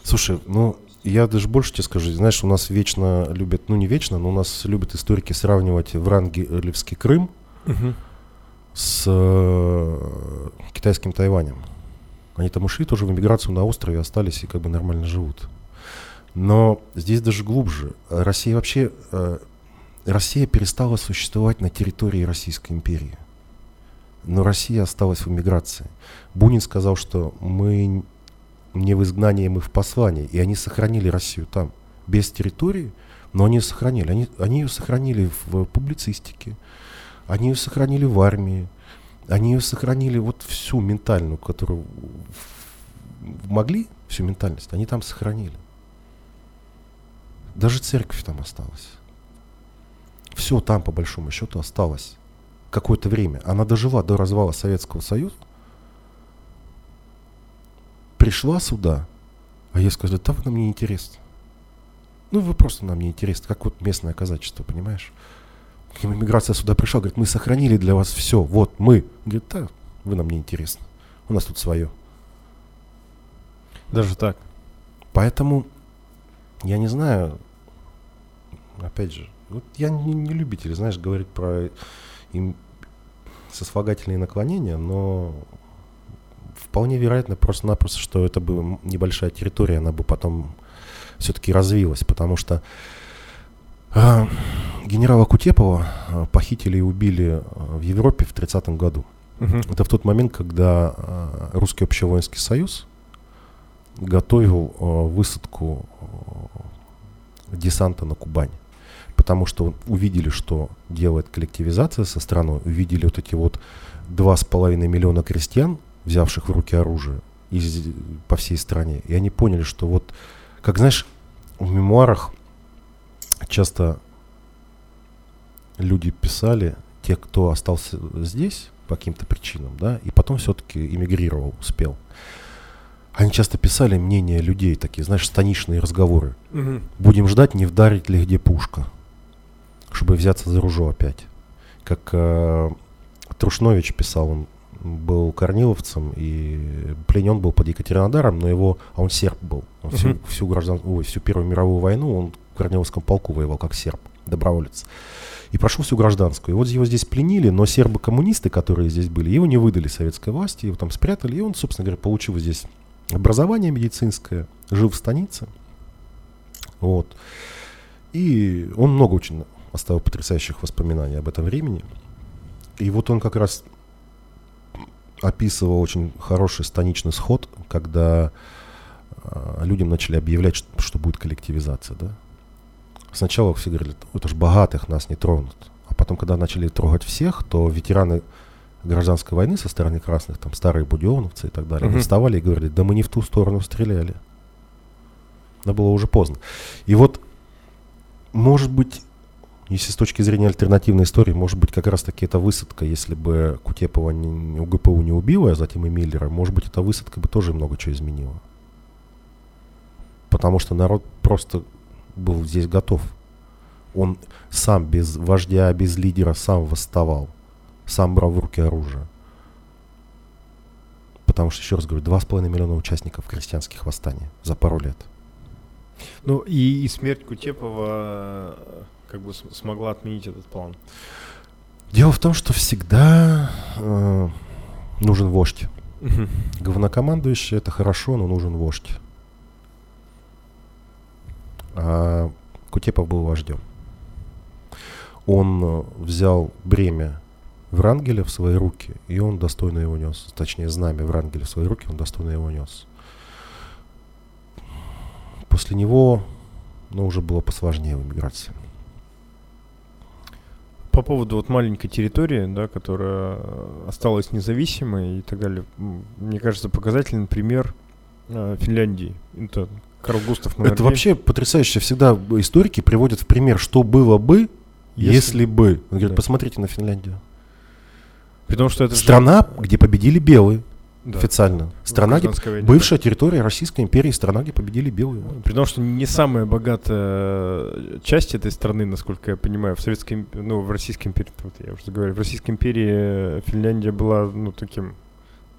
Слушай, ну, я даже больше тебе скажу. Знаешь, у нас вечно любят, ну не вечно, но у нас любят историки сравнивать Врангелевский Крым с э, китайским Тайванем. Они там ушли тоже в эмиграцию на острове, остались и как бы нормально живут. Но здесь даже глубже. Россия вообще... э, Россия перестала существовать на территории Российской империи. Но Россия осталась в эмиграции. Бунин сказал, что мы не в изгнании, мы в послании. И они сохранили Россию там, без территории, но они ее сохранили. Они, они ее сохранили в публицистике, они ее сохранили в армии, они ее сохранили вот всю ментальную, которую могли, всю ментальность, они там сохранили. Даже церковь там осталась. Все там, по большому счету, осталось. Какое-то время. Она дожила до развала Советского Союза. Пришла сюда, а ей сказали, да вы нам не интересны. Ну, вы просто нам не интересны, как вот местное казачество, понимаешь? Иммиграция сюда пришла, говорит, мы сохранили для вас все, вот мы. Говорит, да, вы нам не интересны, у нас тут свое. Даже так. Поэтому, я не знаю, опять же, вот я не, не любитель, знаешь, говорить про им сослагательные наклонения, но вполне вероятно просто-напросто, что это бы небольшая территория, она бы потом все-таки развилась, потому что а, генерала Кутепова а, похитили и убили а, в Европе в 30-м году. Это в тот момент, когда а, Русский общевоинский союз готовил а, высадку а, десанта на Кубань. Потому что увидели, что делает коллективизация со страной, увидели вот эти вот два с половиной миллиона крестьян, взявших в руки оружие из, по всей стране. И они поняли, что вот, как знаешь, в мемуарах часто люди писали, те, кто остался здесь по каким-то причинам, да, и потом все-таки эмигрировал, успел. Они часто писали мнения людей, такие, знаешь, станичные разговоры. Будем ждать, не вдарить ли где пушка, чтобы взяться за ружо опять. Как э, Трушнович писал, он был корниловцем и пленен был под Екатеринодаром, но его, а он серб был, он всю, Мгм. всю граждан, ой, всю Первую мировую войну он в Корниловском полку воевал, как серб, доброволец. И прошел всю гражданскую. И вот его здесь пленили, но сербы-коммунисты, которые здесь были, его не выдали советской власти, его там спрятали, и он, собственно говоря, получил здесь образование медицинское, жил в станице. Вот. И он много очень оставил потрясающих воспоминаний об этом времени. И вот он как раз описывал очень хороший станичный сход, когда э, людям начали объявлять, что, что будет коллективизация, да. Сначала все говорили, это ж богатых нас не тронут. А потом, когда начали трогать всех, то ветераны гражданской войны со стороны красных, там старые будеоновцы и так далее, mm-hmm. вставали и говорили, да мы не в ту сторону стреляли. Но было уже поздно. И вот, может быть, если с точки зрения альтернативной истории, может быть, как раз-таки эта высадка, если бы Кутепова не, УГПУ не убила, а затем и Миллера, может быть, эта высадка бы тоже много чего изменила. Потому что народ просто был здесь готов. Он сам без вождя, без лидера сам восставал, сам брал в руки оружие. Потому что, еще раз говорю, 2,5 миллиона участников крестьянских восстаний за пару лет. Ну и, и смерть Кутепова э, как бы смогла отменить этот план. Дело в том, что всегда э, нужен вождь. Угу. Главнокомандующий это хорошо, но нужен вождь. А Кутепов был вождем. Он взял бремя Врангеля в свои руки, и он достойно его нес. Точнее, знамя Врангеля в свои руки, он достойно его нес. После него, ну, уже было посложнее в эмиграции. По поводу вот маленькой территории, да, которая осталась независимой и так далее, мне кажется, показательный пример э, Финляндии. Это Карл Густав Маннергейм. Это вообще потрясающе. Всегда историки приводят в пример, что было бы, если, если бы. Он говорит, да. посмотрите на Финляндию. Потому что это страна, же... где победили белые. Да. Официально. Страна, где, бывшая да. территория Российской империи, страна, где победили белые. При том, что не самая богатая часть этой страны, насколько я понимаю, в Советской, ну, в Российской империи, вот я уже говорю, в Российской империи Финляндия была, ну, таким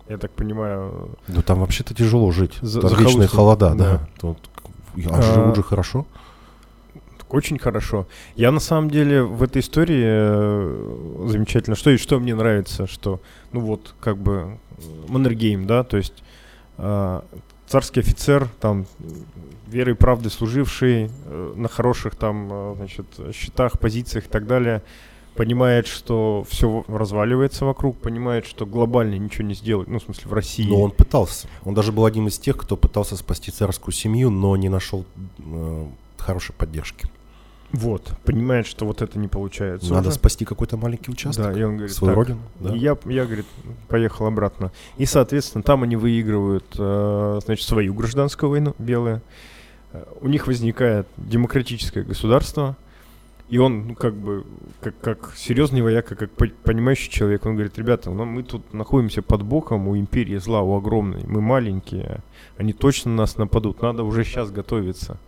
я так понимаю. Ну там вообще-то тяжело жить. За, там холода, да. да. Тут, а, а живут же хорошо. Очень хорошо. Я на самом деле в этой истории э, замечательно. Что и что мне нравится, что, ну вот, как бы Маннергейм, да, то есть э, царский офицер, там, верой и правдой служивший, э, на хороших там, э, значит, счетах, позициях и так далее, понимает, что все разваливается вокруг, понимает, что глобально ничего не сделать, ну, в смысле, в России. Но он пытался. Он даже был одним из тех, кто пытался спасти царскую семью, но не нашел э, хорошей поддержки. Вот, понимает, что вот это не получается. Надо уже. спасти какой-то маленький участок. Да, и он говорит, свою родину. Да. Я, я, говорит, поехал обратно. И, соответственно, там они выигрывают, э, значит, свою гражданскую войну, белые. У них возникает демократическое государство, и он, ну, как бы, как, как серьезный вояка, как понимающий человек, он говорит, ребята, ну, мы тут находимся под боком, у империи зла, у огромной, мы маленькие, они точно нас нападут, надо уже сейчас готовиться.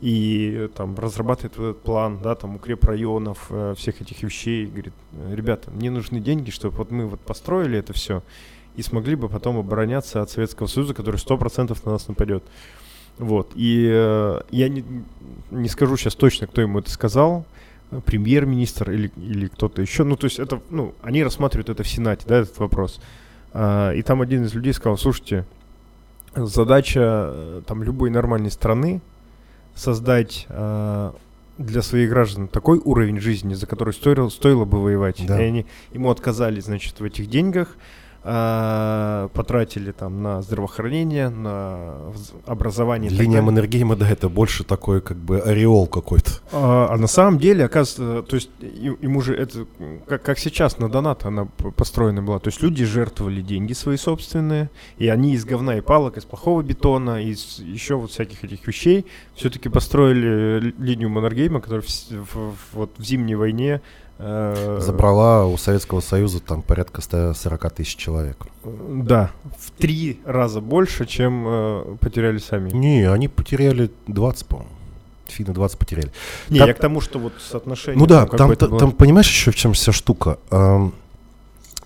И там разрабатывает этот план, да, там укреп районов, э, всех этих вещей, говорит, ребята, мне нужны деньги, чтобы вот мы вот построили это все и смогли бы потом обороняться от Советского Союза, который сто процентов на нас нападет. Вот. И э, я не, не скажу сейчас точно, кто ему это сказал, премьер-министр или, или кто-то еще. Ну, то есть это, ну, они рассматривают это в Сенате, да, этот вопрос. А, и там один из людей сказал, слушайте, задача э, там любой нормальной страны создать а, для своих граждан такой уровень жизни, за который стоило, стоило бы воевать. Да. И они ему отказали, значит, в этих деньгах, а, потратили там на здравоохранение, на образование. Линия Маннергейма, да, это больше такой как бы ореол какой-то. А, а на самом деле, оказывается, то есть ему же это, как, как сейчас на донат она построена была, то есть люди жертвовали деньги свои собственные, и они из говна и палок, из плохого бетона, из еще вот всяких этих вещей все-таки построили линию Маннергейма, которая в, в, вот в зимней войне Э, Забрала у Советского Союза там порядка 140 тысяч человек. Да, в три раза больше, чем э, потеряли сами. Не, они потеряли 20, по-моему. Финны 20 потеряли. Не, там, я к тому, что вот соотношение... Ну да, там, там, там понимаешь еще в чем вся штука? Эм,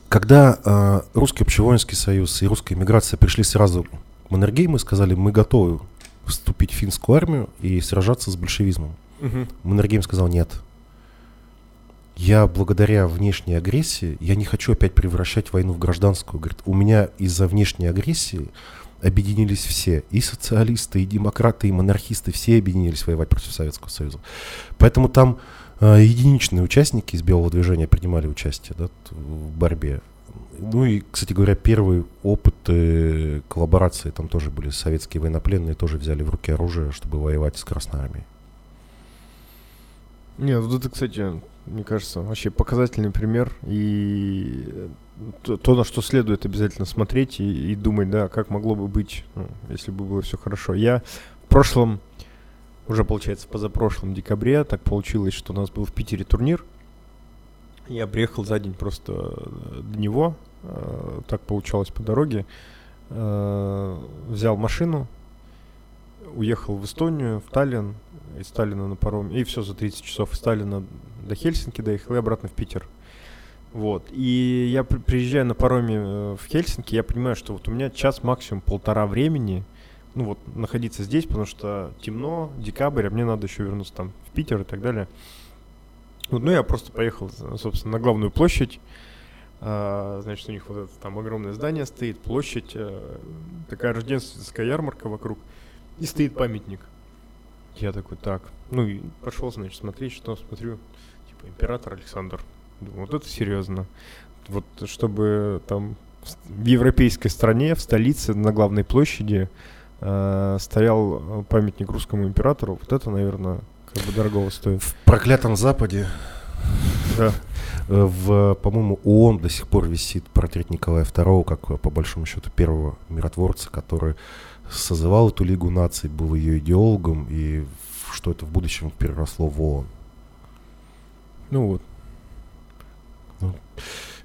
когда э, Русский общевоинский союз и русская иммиграция пришли сразу к Маннергейму и сказали, мы готовы вступить в финскую армию и сражаться с большевизмом. Мгм. Маннергейм сказал нет. Я благодаря внешней агрессии, я не хочу опять превращать войну в гражданскую. Говорит, у меня из-за внешней агрессии объединились все. И социалисты, и демократы, и монархисты. Все объединились воевать против Советского Союза. Поэтому там э, единичные участники из белого движения принимали участие да, в борьбе. Ну и, кстати говоря, первый опыт э, коллаборации там тоже были советские военнопленные, тоже взяли в руки оружие, чтобы воевать с Красной Армией. Нет, вот это, кстати, мне кажется, вообще показательный пример. И э, то, то, на что следует обязательно смотреть и, и думать, да, как могло бы быть, ну, если бы было все хорошо. Я в прошлом, уже получается позапрошлом декабре, так получилось, что у нас был в Питере турнир. Я приехал за день просто э, до него, э, так получалось по дороге. Э, Взял машину, уехал в Эстонию, в Таллин, из Сталина на пароме, и все за 30 часов из Сталина до Хельсинки доехал и обратно в Питер. Вот. И я при- приезжаю на пароме э, в Хельсинки, я понимаю, что вот у меня час максимум полтора времени, ну вот, находиться здесь, потому что темно, декабрь, а мне надо еще вернуться там в Питер и так далее. Вот, ну, я просто поехал, собственно, на главную площадь. А, значит, у них вот это там огромное здание стоит, площадь, э, такая рождественская ярмарка вокруг, и стоит памятник. Я такой, так, ну и пошел, значит, смотреть, что смотрю, типа, император Александр. Думаю, вот это серьезно. Вот чтобы там в европейской стране, в столице, на главной площади э, стоял э, памятник русскому императору, вот это, наверное, как бы дорогого стоит. В проклятом Западе Да. Э, В, по-моему, ООН до сих пор висит портрет Николая II, как, э, по большому счету, первого миротворца, который созывал эту Лигу наций, был ее идеологом, и что это в будущем переросло в ООН. Ну вот.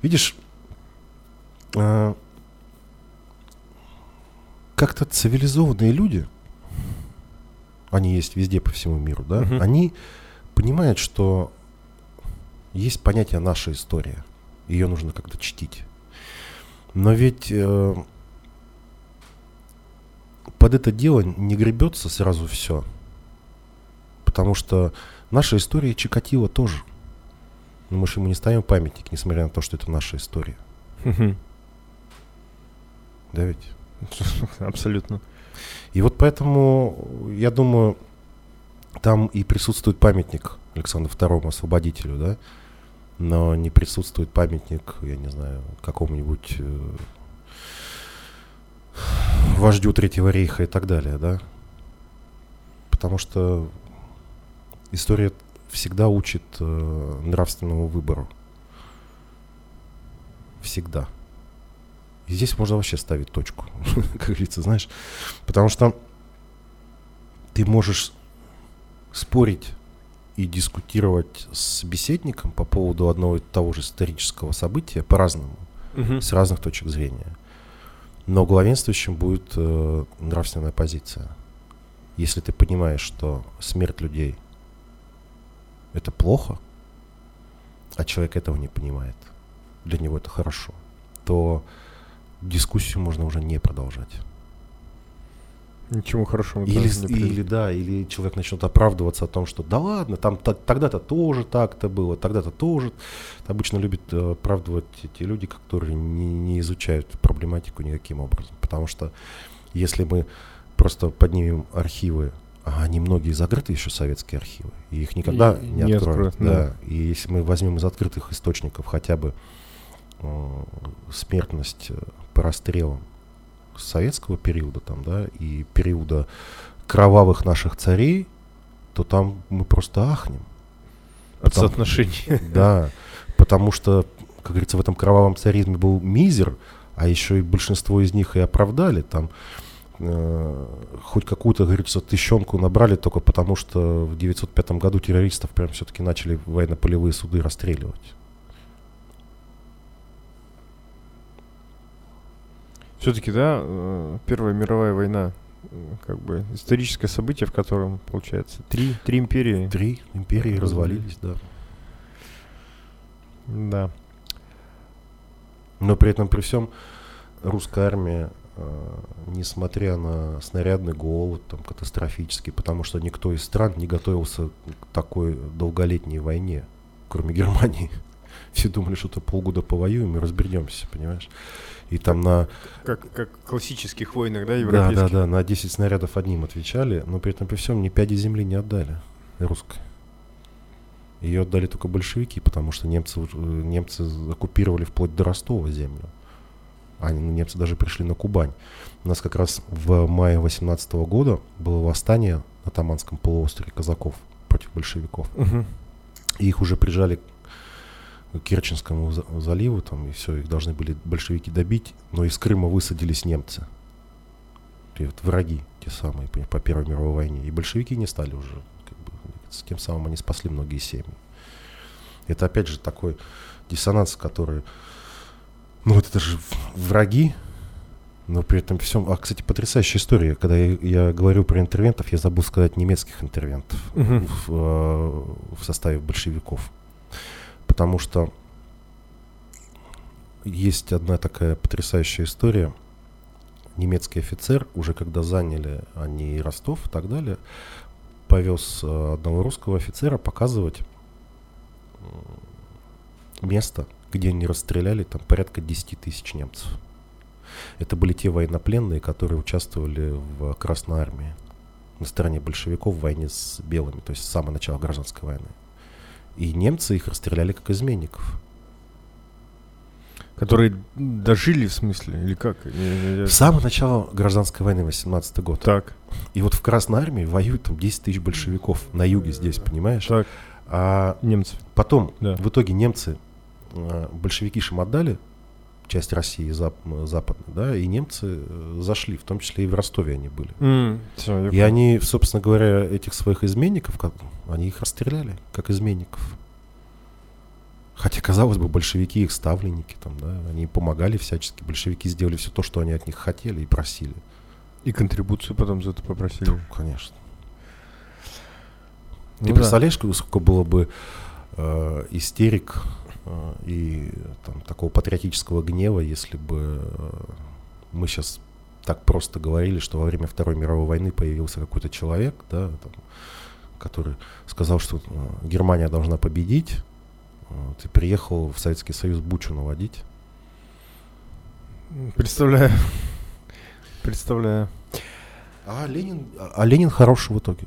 Видишь, а, как-то цивилизованные люди, они есть везде по всему миру, да, Мгм. они понимают, что есть понятие наша история, ее нужно как-то чтить. Но ведь э, под это дело не гребется сразу все, потому что наша история Чикатило тоже. Но мы же ему не ставим памятник, несмотря на то, что это наша история. Да ведь? *laughs* Абсолютно. И вот поэтому, я думаю, там и присутствует памятник Александру II освободителю, да? Но не присутствует памятник, я не знаю, какому-нибудь э, вождю Третьего рейха и так далее, да? Потому что история всегда учит э, нравственному выбору. Всегда. И здесь можно вообще ставить точку, *laughs* как говорится, знаешь. Потому что ты можешь спорить и дискутировать с собеседником по поводу одного и того же исторического события по-разному, с разных точек зрения. Но главенствующим будет э, нравственная позиция. Если ты понимаешь, что смерть людей это плохо, а человек этого не понимает, для него это хорошо, то дискуссию можно уже не продолжать. Ничего хорошего. Или, или да, или человек начнет оправдываться о том, что да ладно, там та- тогда-то тоже так-то было, тогда-то тоже. Обычно любят э, оправдывать те люди, которые не, не изучают проблематику никаким образом. Потому что если мы просто поднимем архивы, а они многие закрыты еще советские архивы, и их никогда И не, не откроют. откроют, да. И если мы возьмем из открытых источников хотя бы э, смертность э, по расстрелам советского периода там, да, и периода кровавых наших царей, то там мы просто ахнем. От Потом- соотношения. Да, потому что, как говорится, в этом кровавом царизме был мизер, а еще и большинство из них и оправдали. Там э, хоть какую-то, говорится, тыщенку набрали только потому, что в 905 году террористов прям все-таки начали военно-полевые суды расстреливать. Все-таки, да, э, Первая мировая война, э, как бы историческое событие, в котором, получается, три, три империи. Три империи Развалились. да. Да. Но при этом, при всем, русская армия э, несмотря на снарядный голод там, катастрофический, потому что никто из стран не готовился к такой долголетней войне, кроме *laughs* Германии. Все думали, что то полгода повоюем и разберемся, понимаешь? И там на... Как, как в классических войнах, да, европейских? Да, да, да, на 10 снарядов одним отвечали, но при этом при всем ни пяди земли не отдали русской. Ее отдали только большевики, потому что немцы, э, немцы оккупировали вплоть до Ростова землю. Они, ну, немцы даже пришли на Кубань. У нас как раз в мае 18 года было восстание на Таманском полуострове казаков против большевиков. Угу. И их уже прижали Керченскому заливу, там, и все, их должны были большевики добить, но из Крыма высадились немцы. И вот враги те самые по, Первой мировой войне. И большевики не стали уже, как бы, с тем самым они спасли многие семьи. Это опять же такой диссонанс, который ну вот это же враги, но при этом всем... А, кстати, потрясающая история. Когда я, я говорю про интервентов, я забыл сказать немецких интервентов uh-huh. в, э, в составе большевиков. Потому что есть одна такая потрясающая история. Немецкий офицер, уже когда заняли они Ростов и так далее, повез э, одного русского офицера показывать место, где они расстреляли там порядка 10 тысяч немцев. Это были те военнопленные, которые участвовали в Красной Армии на стороне большевиков в войне с белыми, то есть с самого начала гражданской войны. И немцы их расстреляли как изменников. Которые дожили, в смысле, или как? С самого начала гражданской войны, 18 год. Так. И вот в Красной Армии воюют там 10 тысяч большевиков на юге здесь, понимаешь? Так. А немцы. Потом, да. в итоге немцы Э, большевики им отдали часть России зап западной, да, и немцы э, зашли, в том числе и в Ростове они были. Mm, все, и они, собственно говоря, этих своих изменников, как, они их расстреляли, как изменников. Хотя, казалось бы, большевики их ставленники, там, да, они помогали всячески, большевики сделали все то, что они от них хотели и просили. И контрибуцию потом за это попросили. Ну, конечно. Ну, Ты да. представляешь, сколько было бы э, истерик и там, такого патриотического гнева, если бы э, мы сейчас так просто говорили, что во время Второй мировой войны появился какой-то человек, да, там, который сказал, что э, Германия должна победить, ты приехал в Советский Союз Бучу наводить. Представляю. Представляю. А Ленин, а Ленин хороший в итоге.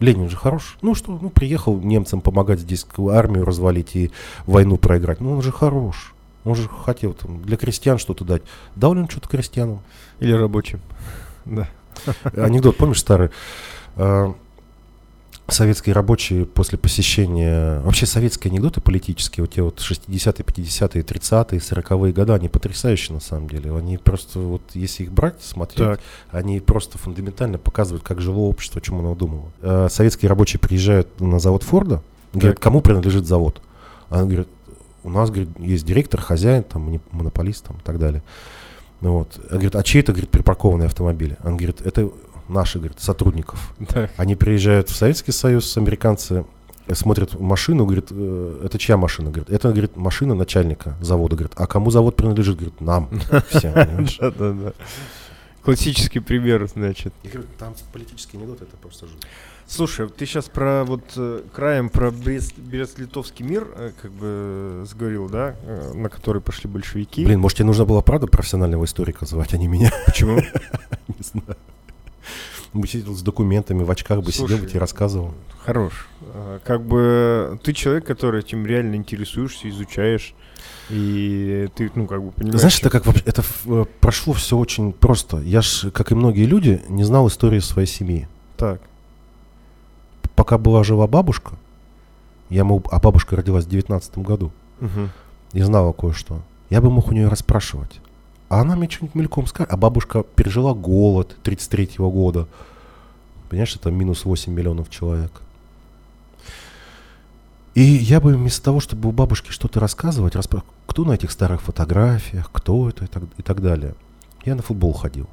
Ленин же хорош. Ну что, ну приехал немцам помогать здесь армию развалить и войну проиграть. Ну он же хорош. Он же хотел там, для крестьян что-то дать. Дал ли он что-то крестьянам? Или рабочим. *laughs* Да. Анекдот, помнишь старый? А, советские рабочие после посещения... Вообще советские анекдоты политические, вот те вот 60-е, 50-е, 30-е, 40-е годы, они потрясающие на самом деле. Они просто, вот если их брать, смотреть, так. они просто фундаментально показывают, как жило общество, о чем оно думало. Э, советские рабочие приезжают на завод Форда, говорят, кому принадлежит завод? Она говорит, у нас говорит, есть директор, хозяин, там, монополист там, и так далее. Вот. Она говорит, а чьи это, говорит, припаркованные автомобили? Он говорит, это наши, говорит, сотрудников. Да. Они приезжают в Советский Союз, американцы смотрят машину, говорит, э, это чья машина? Говорит, это, говорит, машина начальника завода. Говорит, а кому завод принадлежит? Говорит, нам. *laughs* Классический пример, значит. Я говорю, там политический анекдот, это просто жуть. Слушай, ты сейчас про вот э, краем про Брест-Литовский мир э, как бы сговорил, да, на который пошли большевики. Блин, может тебе нужно было правда профессионального историка звать, а не меня? Почему? *laughs* Не знаю *laughs* бы сидел с документами, в очках бы Слушай, сидел бы тебе рассказывал. Хорош. А, как бы ты человек, который этим реально интересуешься, изучаешь. И ты, ну, как бы понимаешь... Знаешь, это как вообще... Это э, прошло все очень просто. Я ж, как и многие люди, не знал истории своей семьи. Так. Пока была жива бабушка, я мог... А бабушка родилась в девятнадцатом году. Угу. И знала кое-что. Я бы мог у нее расспрашивать. А она мне что-нибудь мельком скажет. А бабушка пережила голод 33-го года. Понимаешь, это минус 8 миллионов человек. И я бы вместо того, чтобы у бабушки что-то рассказывать, распро... кто на этих старых фотографиях, кто это и так, и так далее, я на футбол ходил.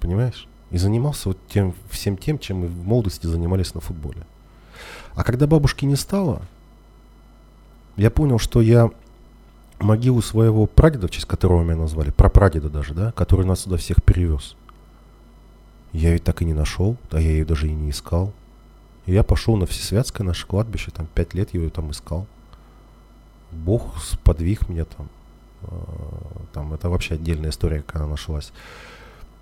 Понимаешь? И занимался вот тем, всем тем, чем мы в молодости занимались на футболе. А когда бабушки не стало, я понял, что я могилу своего прадеда, в честь которого меня назвали, прапрадеда даже, да, который нас сюда всех перевез. Я ее так и не нашел, а я ее даже и не искал. И я пошел на Всесвятское наше кладбище, там пять лет ее там искал. Бог сподвиг меня там. А, там это вообще отдельная история, как она нашлась.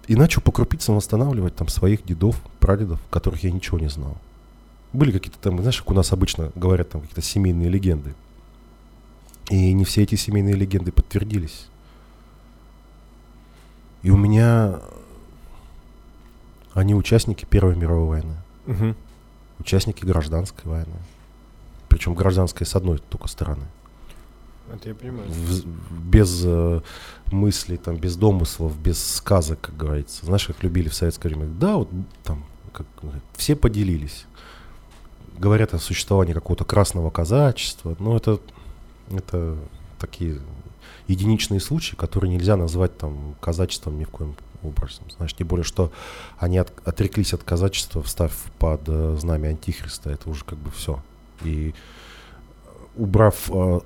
И начал по крупицам восстанавливать там своих дедов, прадедов, которых я ничего не знал. Были какие-то там, знаешь, как у нас обычно говорят, там какие-то семейные легенды. И не все эти семейные легенды подтвердились. И у меня они участники Первой мировой войны. Угу. Участники гражданской войны. Причем гражданской с одной только стороны. Это я понимаю. В- без э, мыслей, там, без домыслов, без сказок, как говорится. Знаешь, как любили в советское время. Да, вот там как, все поделились. Говорят о существовании какого-то красного казачества. Но это, это такие единичные случаи, которые нельзя назвать там казачеством ни в коем образом. Знаешь, тем более, что они от- отреклись от казачества, встав под э, знамя Антихриста. Это уже как бы все. И э, убрав э,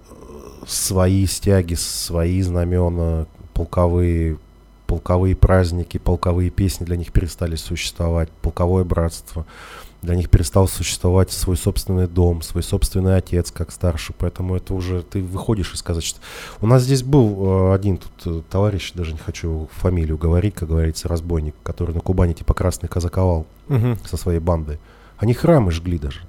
свои стяги, свои знамена, полковые, полковые праздники, полковые песни для них перестали существовать, полковое братство. Для них перестал существовать свой собственный дом, свой собственный отец как старший, поэтому это уже ты выходишь из казачества. У нас здесь был э, один тут э, товарищ, даже не хочу фамилию говорить, как говорится, разбойник, который на Кубани типа красный казаковал Угу. со своей бандой. Они храмы жгли даже.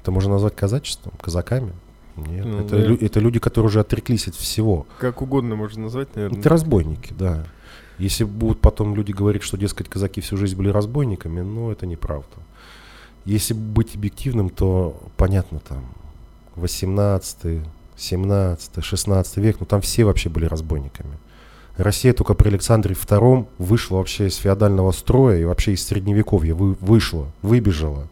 Это можно назвать казачеством, казаками? Нет, Ну, это, да. лю- это люди, которые уже отреклись от всего. Как угодно можно назвать, наверное. Это разбойники, да. Если будут потом люди говорить, что, дескать, казаки всю жизнь были разбойниками, ну, это неправда. Если быть объективным, то понятно, там, 18, 17, 16 век, ну, там все вообще были разбойниками. Россия только при Александре II вышла вообще из феодального строя и вообще из средневековья вы, вышла, выбежала.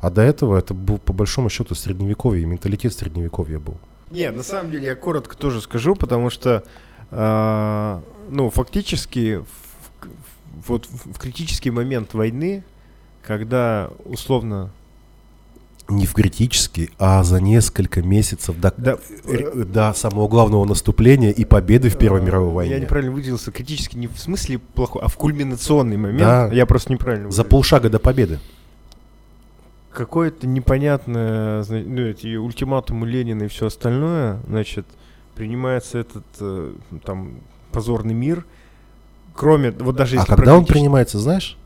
А до этого это был, по большому счету, средневековье, и менталитет средневековья был. Не, на самом деле я коротко тоже скажу, потому что, а, ну, фактически, в, в- вот в критический момент войны, когда условно, Не в критический, а за несколько месяцев до, да, р- до самого главного наступления и победы в Первой мировой войне. Я неправильно выделился, критически не в смысле плохой, а в кульминационный момент. Да. Я просто неправильно. За выразился. полшага до победы. Какое-то непонятное, ну, эти ультиматумы Ленина и все остальное, значит, принимается этот э, там позорный мир. Кроме, вот даже А если когда он принимается, знаешь?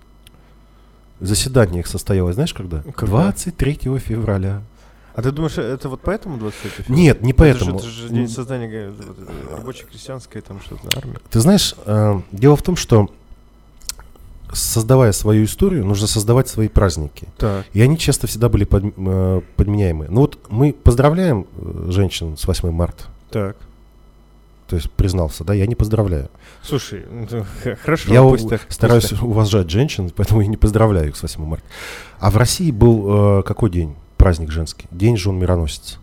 Заседание их состоялось, знаешь, когда? Когда? 23 февраля. А ты думаешь, это вот поэтому 23 февраля? Нет, не Это же- поэтому. Это же, день создания рабоче-крестьянской там что-то армии. Ты знаешь, э, дело в том, что создавая свою историю, нужно создавать свои праздники. Так. И они часто всегда были под- э, подменяемы. Ну вот мы поздравляем э, женщин с 8 марта. Так. То есть признался, да, я не поздравляю. Слушай, ну, хорошо. я пусть у- так, пусть стараюсь так. уважать женщин, поэтому я не поздравляю их с 8 марта. А в России был э, какой день? Праздник женский. День жен мироносец.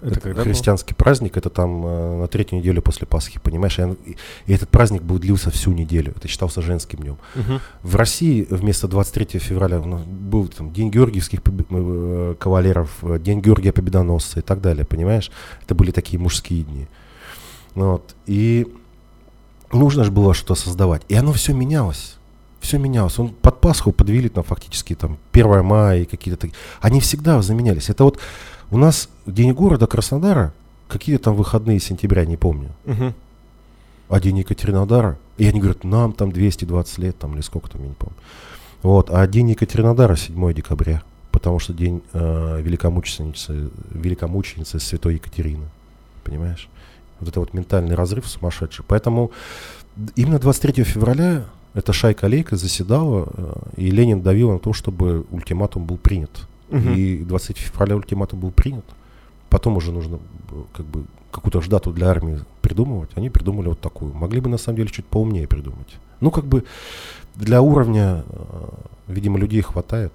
Это был? христианский праздник, это там э, на третью неделю после Пасхи, понимаешь? И, и- этот праздник был длился всю неделю. Это считался женским днем. Мгм. В России вместо 23 февраля у нас был там День Георгиевских побе- э, кавалеров, э, День Георгия Победоносца и так далее, понимаешь? Это были такие мужские дни. Ну Вот. И нужно же было что-то создавать. И оно все менялось. Все менялось. Он под Пасху подвели там фактически там 1 мая и какие-то такие. Они всегда заменялись. Это вот у нас День города Краснодара, какие там выходные сентября, не помню. Мгм. А день Екатеринодара, и они говорят, нам там 220 лет, там или сколько там, я не помню. Вот, а день Екатеринодара 7 декабря, потому что день э, великомученицы, великомученицы святой Екатерины, понимаешь? Вот это вот ментальный разрыв сумасшедший. Поэтому именно 23 февраля эта шайка-лейка заседала, э, и Ленин давил на то, чтобы ультиматум был принят. Мгм. И 23 февраля ультиматум был принят. Потом уже нужно э, как бы какую-то дату для армии придумывать. Они придумали вот такую. Могли бы на самом деле чуть поумнее придумать. Ну, как бы для уровня, э, видимо, людей хватает.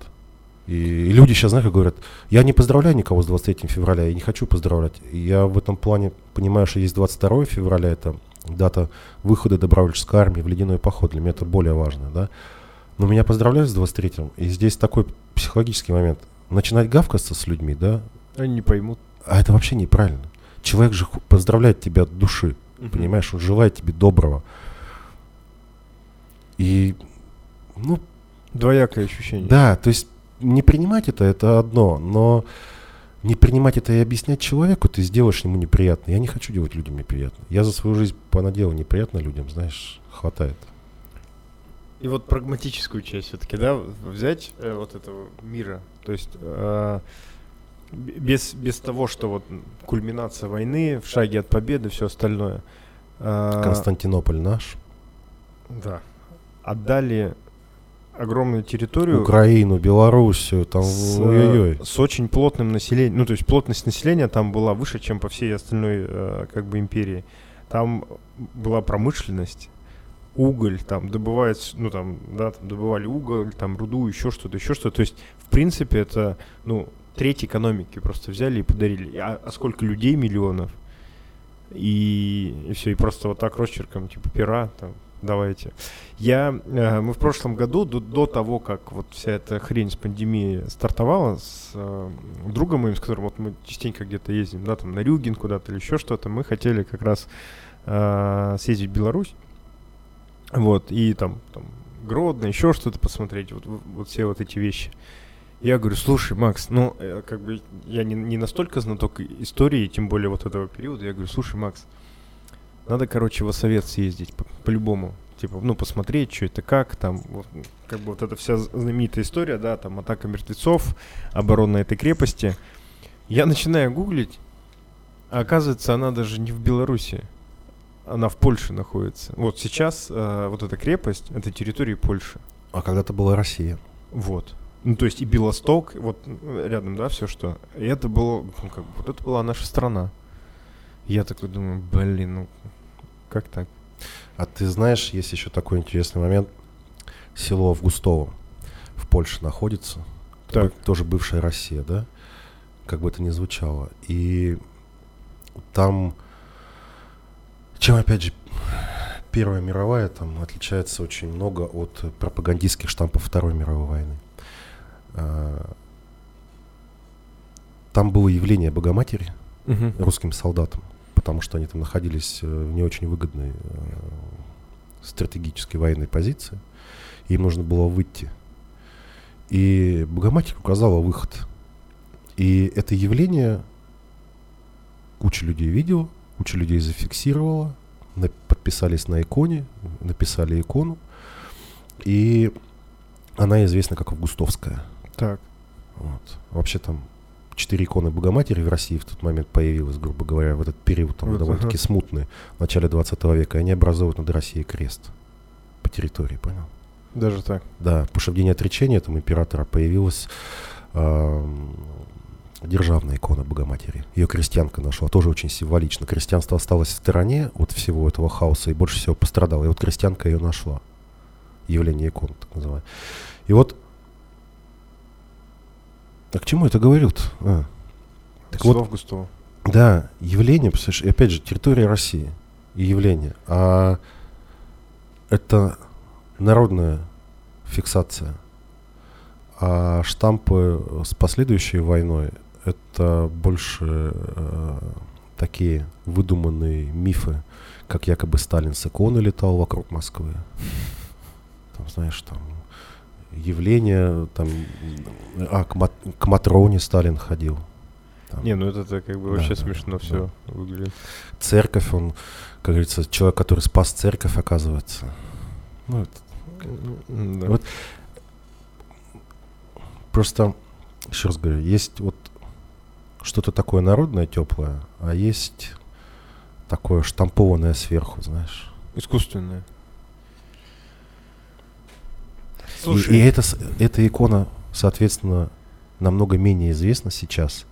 И, люди сейчас, знаешь, говорят, я не поздравляю никого с 23 февраля, я не хочу поздравлять. Я в этом плане понимаю, что есть 22 февраля, это дата выхода добровольческой армии в ледяной поход. Для меня это более важно, да. Но меня поздравляют с 23-м, и здесь такой психологический момент. Начинать гавкаться с людьми, да, Они не поймут. а это вообще неправильно. человек же поздравляет тебя от души, угу. понимаешь, он желает тебе доброго. И, ну... Двоякое ощущение. Да, то есть не принимать это, это одно, но не принимать это и объяснять человеку, ты сделаешь ему неприятно. Я не хочу делать людям неприятно. Я за свою жизнь понаделал неприятно людям, знаешь, хватает. И вот прагматическую часть все-таки, да, взять э, вот этого мира, то есть э, без, без того, что вот кульминация войны, в шаге от победы, все остальное. Э, Константинополь наш. Да. Отдали огромную территорию. Украину, Белоруссию, там с, ой-ой-ой. с очень плотным населением. Ну, то есть плотность населения там была выше, чем по всей остальной э, как бы империи. Там была промышленность, уголь, там добывают, ну там, да, там добывали уголь, там руду, еще что-то, еще что-то. То есть, в принципе, это, ну, треть экономики просто взяли и подарили. А, а сколько людей миллионов? И, и все, и просто вот так росчерком, типа, пера, там, давайте. Я, э, мы в прошлом году, до, до того, как вот вся эта хрень с пандемией стартовала, с э, другом моим, с которым вот мы частенько где-то ездим, да, там на Рюген куда-то или еще что-то, мы хотели как раз э, съездить в Беларусь, вот, и там, там Гродно, еще что-то посмотреть, вот, вот все вот эти вещи. Я говорю, слушай, Макс, ну, э, как бы я не, не настолько знаток истории, тем более вот этого периода. Я говорю, слушай, Макс, надо, короче, в совет съездить по- по-любому. Типа, ну, посмотреть, что это как, там, вот, как бы вот эта вся знаменитая история, да, там, атака мертвецов, оборона этой крепости. Я начинаю гуглить, а оказывается, она даже не в Беларуси, она в Польше находится. Вот сейчас э, вот эта крепость, это территория Польши. А когда-то была Россия. Вот. Ну, то есть и Белосток, вот рядом, да, все что. И это было, ну, как бы, вот это была наша страна. Я такой думаю, блин, ну, как так? А ты знаешь, есть еще такой интересный момент. Село в Густово в Польше находится. Так. Тоже бывшая Россия, да? Как бы это ни звучало. И там, чем опять же Первая мировая там отличается очень много от пропагандистских штампов Второй мировой войны. А, там было явление Богоматери угу. русским солдатам, потому что они там находились э, в не очень выгодной э, стратегической военной позиции. Им нужно было выйти. И Богоматерь указала выход. И это явление куча людей видела, куча людей зафиксировала, подписались на иконе, написали икону. И она известна как Августовская. Так. Вот. Вообще там четыре иконы Богоматери в России в тот момент появилось, грубо говоря, в этот период там вот, довольно-таки ага. смутный, в начале 20 века. Они образуют над Россией крест по территории, понял? Даже так? Да, потому что в день отречения там императора появилась э, державная икона Богоматери. Ее крестьянка нашла, тоже очень символично. Крестьянство осталось в стороне от всего этого хаоса и больше всего пострадало. И вот крестьянка ее нашла. Явление икон, так называемое. И вот а к чему это говорят? А. Так вот, Густова. Да, явление, и опять же, территория России и явление. А это народная фиксация. А штампы с последующей войной это больше э, такие выдуманные мифы, как якобы Сталин с иконы летал вокруг Москвы. Там, знаешь, там явления, там, а, к, Мат, к Матроне Сталин ходил. Там. Не, ну это как бы да, вообще да, смешно да, все да. выглядит. Церковь, он, как говорится, человек, который спас церковь, оказывается. Ну, это, да. Вот просто, еще раз говорю, есть вот что-то такое народное, теплое, а есть такое штампованное сверху, знаешь. Искусственное. Слушай. И, и эта, эта икона, соответственно, намного менее известна сейчас,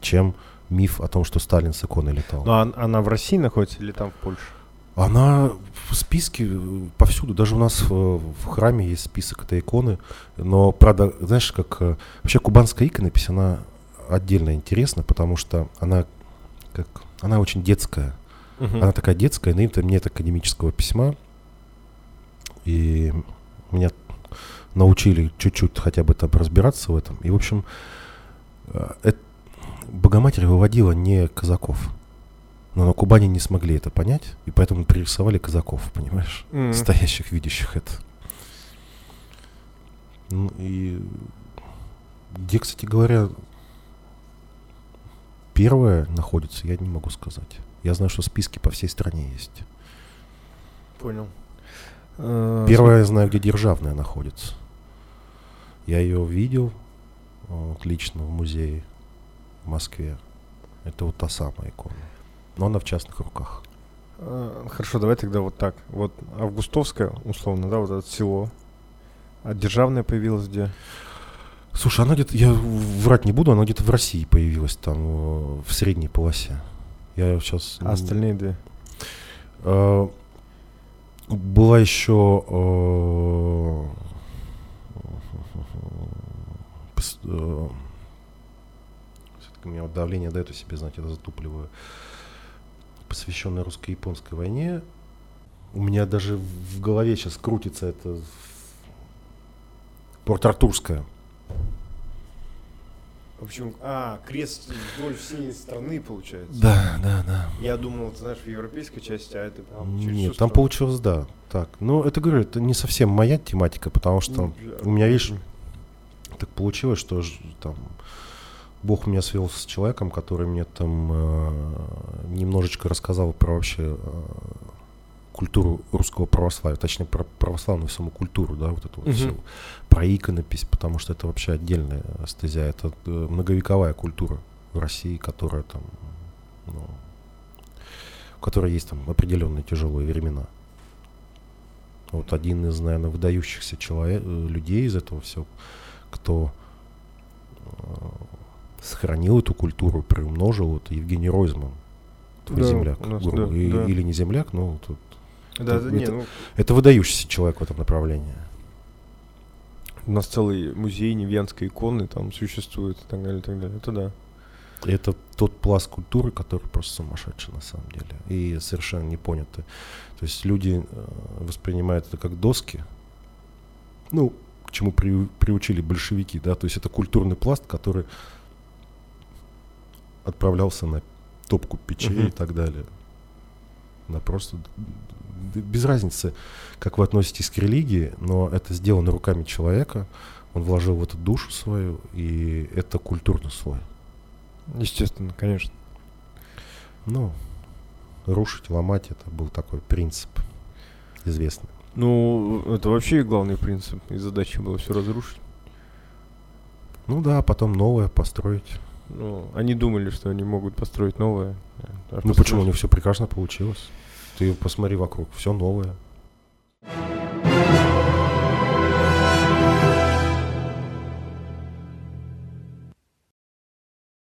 чем миф о том, что Сталин с иконой летал. Но она, она в России находится или там в Польше? Она в списке э, повсюду. Даже у нас в, в храме есть список этой иконы. Но, правда, знаешь, как... Э, вообще кубанская иконопись, она отдельно интересна, потому что она как... Она очень детская. Uh-huh. Она такая детская, но это нет академического письма. И меня научили чуть-чуть хотя бы там разбираться в этом. И, в общем, э, это, Богоматерь выводила не казаков. Но на Кубани не смогли это понять, и поэтому пририсовали казаков, понимаешь? Мгм. Стоящих, видящих это. Ну и где, кстати говоря, первое находится, я не могу сказать. Я знаю, что списки по всей стране есть. Понял. Первое я знаю, где державная находится. Я ее видел вот, лично в музее в Москве. Это вот та самая икона. Но она в частных руках. Э, Хорошо, давай тогда вот так. Вот Августовская, условно, да, вот это село. А державная появилась где? Слушай, она где-то, я врать не буду, она где-то в России появилась, там, э, в средней полосе. Я сейчас... А остальные две? Э, Была еще... э, Всё-таки у меня вот давление дает о себе знать, я затупливаю. Посвященная русско-японской войне. У меня даже в голове сейчас крутится это... Порт-Артурская. В общем, а, крест вдоль всей страны, получается. Да, да, да. Я думал, ты знаешь, в европейской части, а это прям через Нет, там страну. получилось, да. Так, ну это говорю, это не совсем моя тематика, потому что Ну, у меня, видишь, так получилось, что там Бог меня свел с человеком, который мне там э, немножечко рассказал про вообще э, культуру русского православия, точнее про православную саму культуру, да, вот эту вот Мгм. всю, про иконопись, потому что это вообще отдельная стезя, это э, многовековая культура в России, которая там, ну, у которой есть там определенные тяжелые времена. Вот один из, наверное, выдающихся человек, э, людей из этого всего, кто э, сохранил эту культуру, приумножил, это Евгений Ройзман. Твой Да, земляк, нас, грубо- да, и- да. или не земляк, но тут Да, это- да, не, это- ну, это выдающийся человек в этом направлении. у нас целый музей Невьянской иконы там существует и так далее, и так далее. Это да. Это тот пласт культуры, который просто сумасшедший на самом деле. И совершенно не понятый. То есть люди э, воспринимают это как доски. Ну, чему при- приучили большевики, да. То есть это культурный пласт, который отправлялся на топку печей Мгм. и так далее. На просто без разницы, как вы относитесь к религии, но это сделано руками человека. Он вложил в это душу свою, и это культурный слой. Естественно, конечно. Ну, рушить, ломать это был такой принцип известный. Ну, это вообще главный принцип. И задача была все разрушить. Ну да, потом новое построить. Ну, они думали, что они могут построить новое. А ну почему у них все прекрасно получилось? Ты посмотри вокруг, все новое. thank you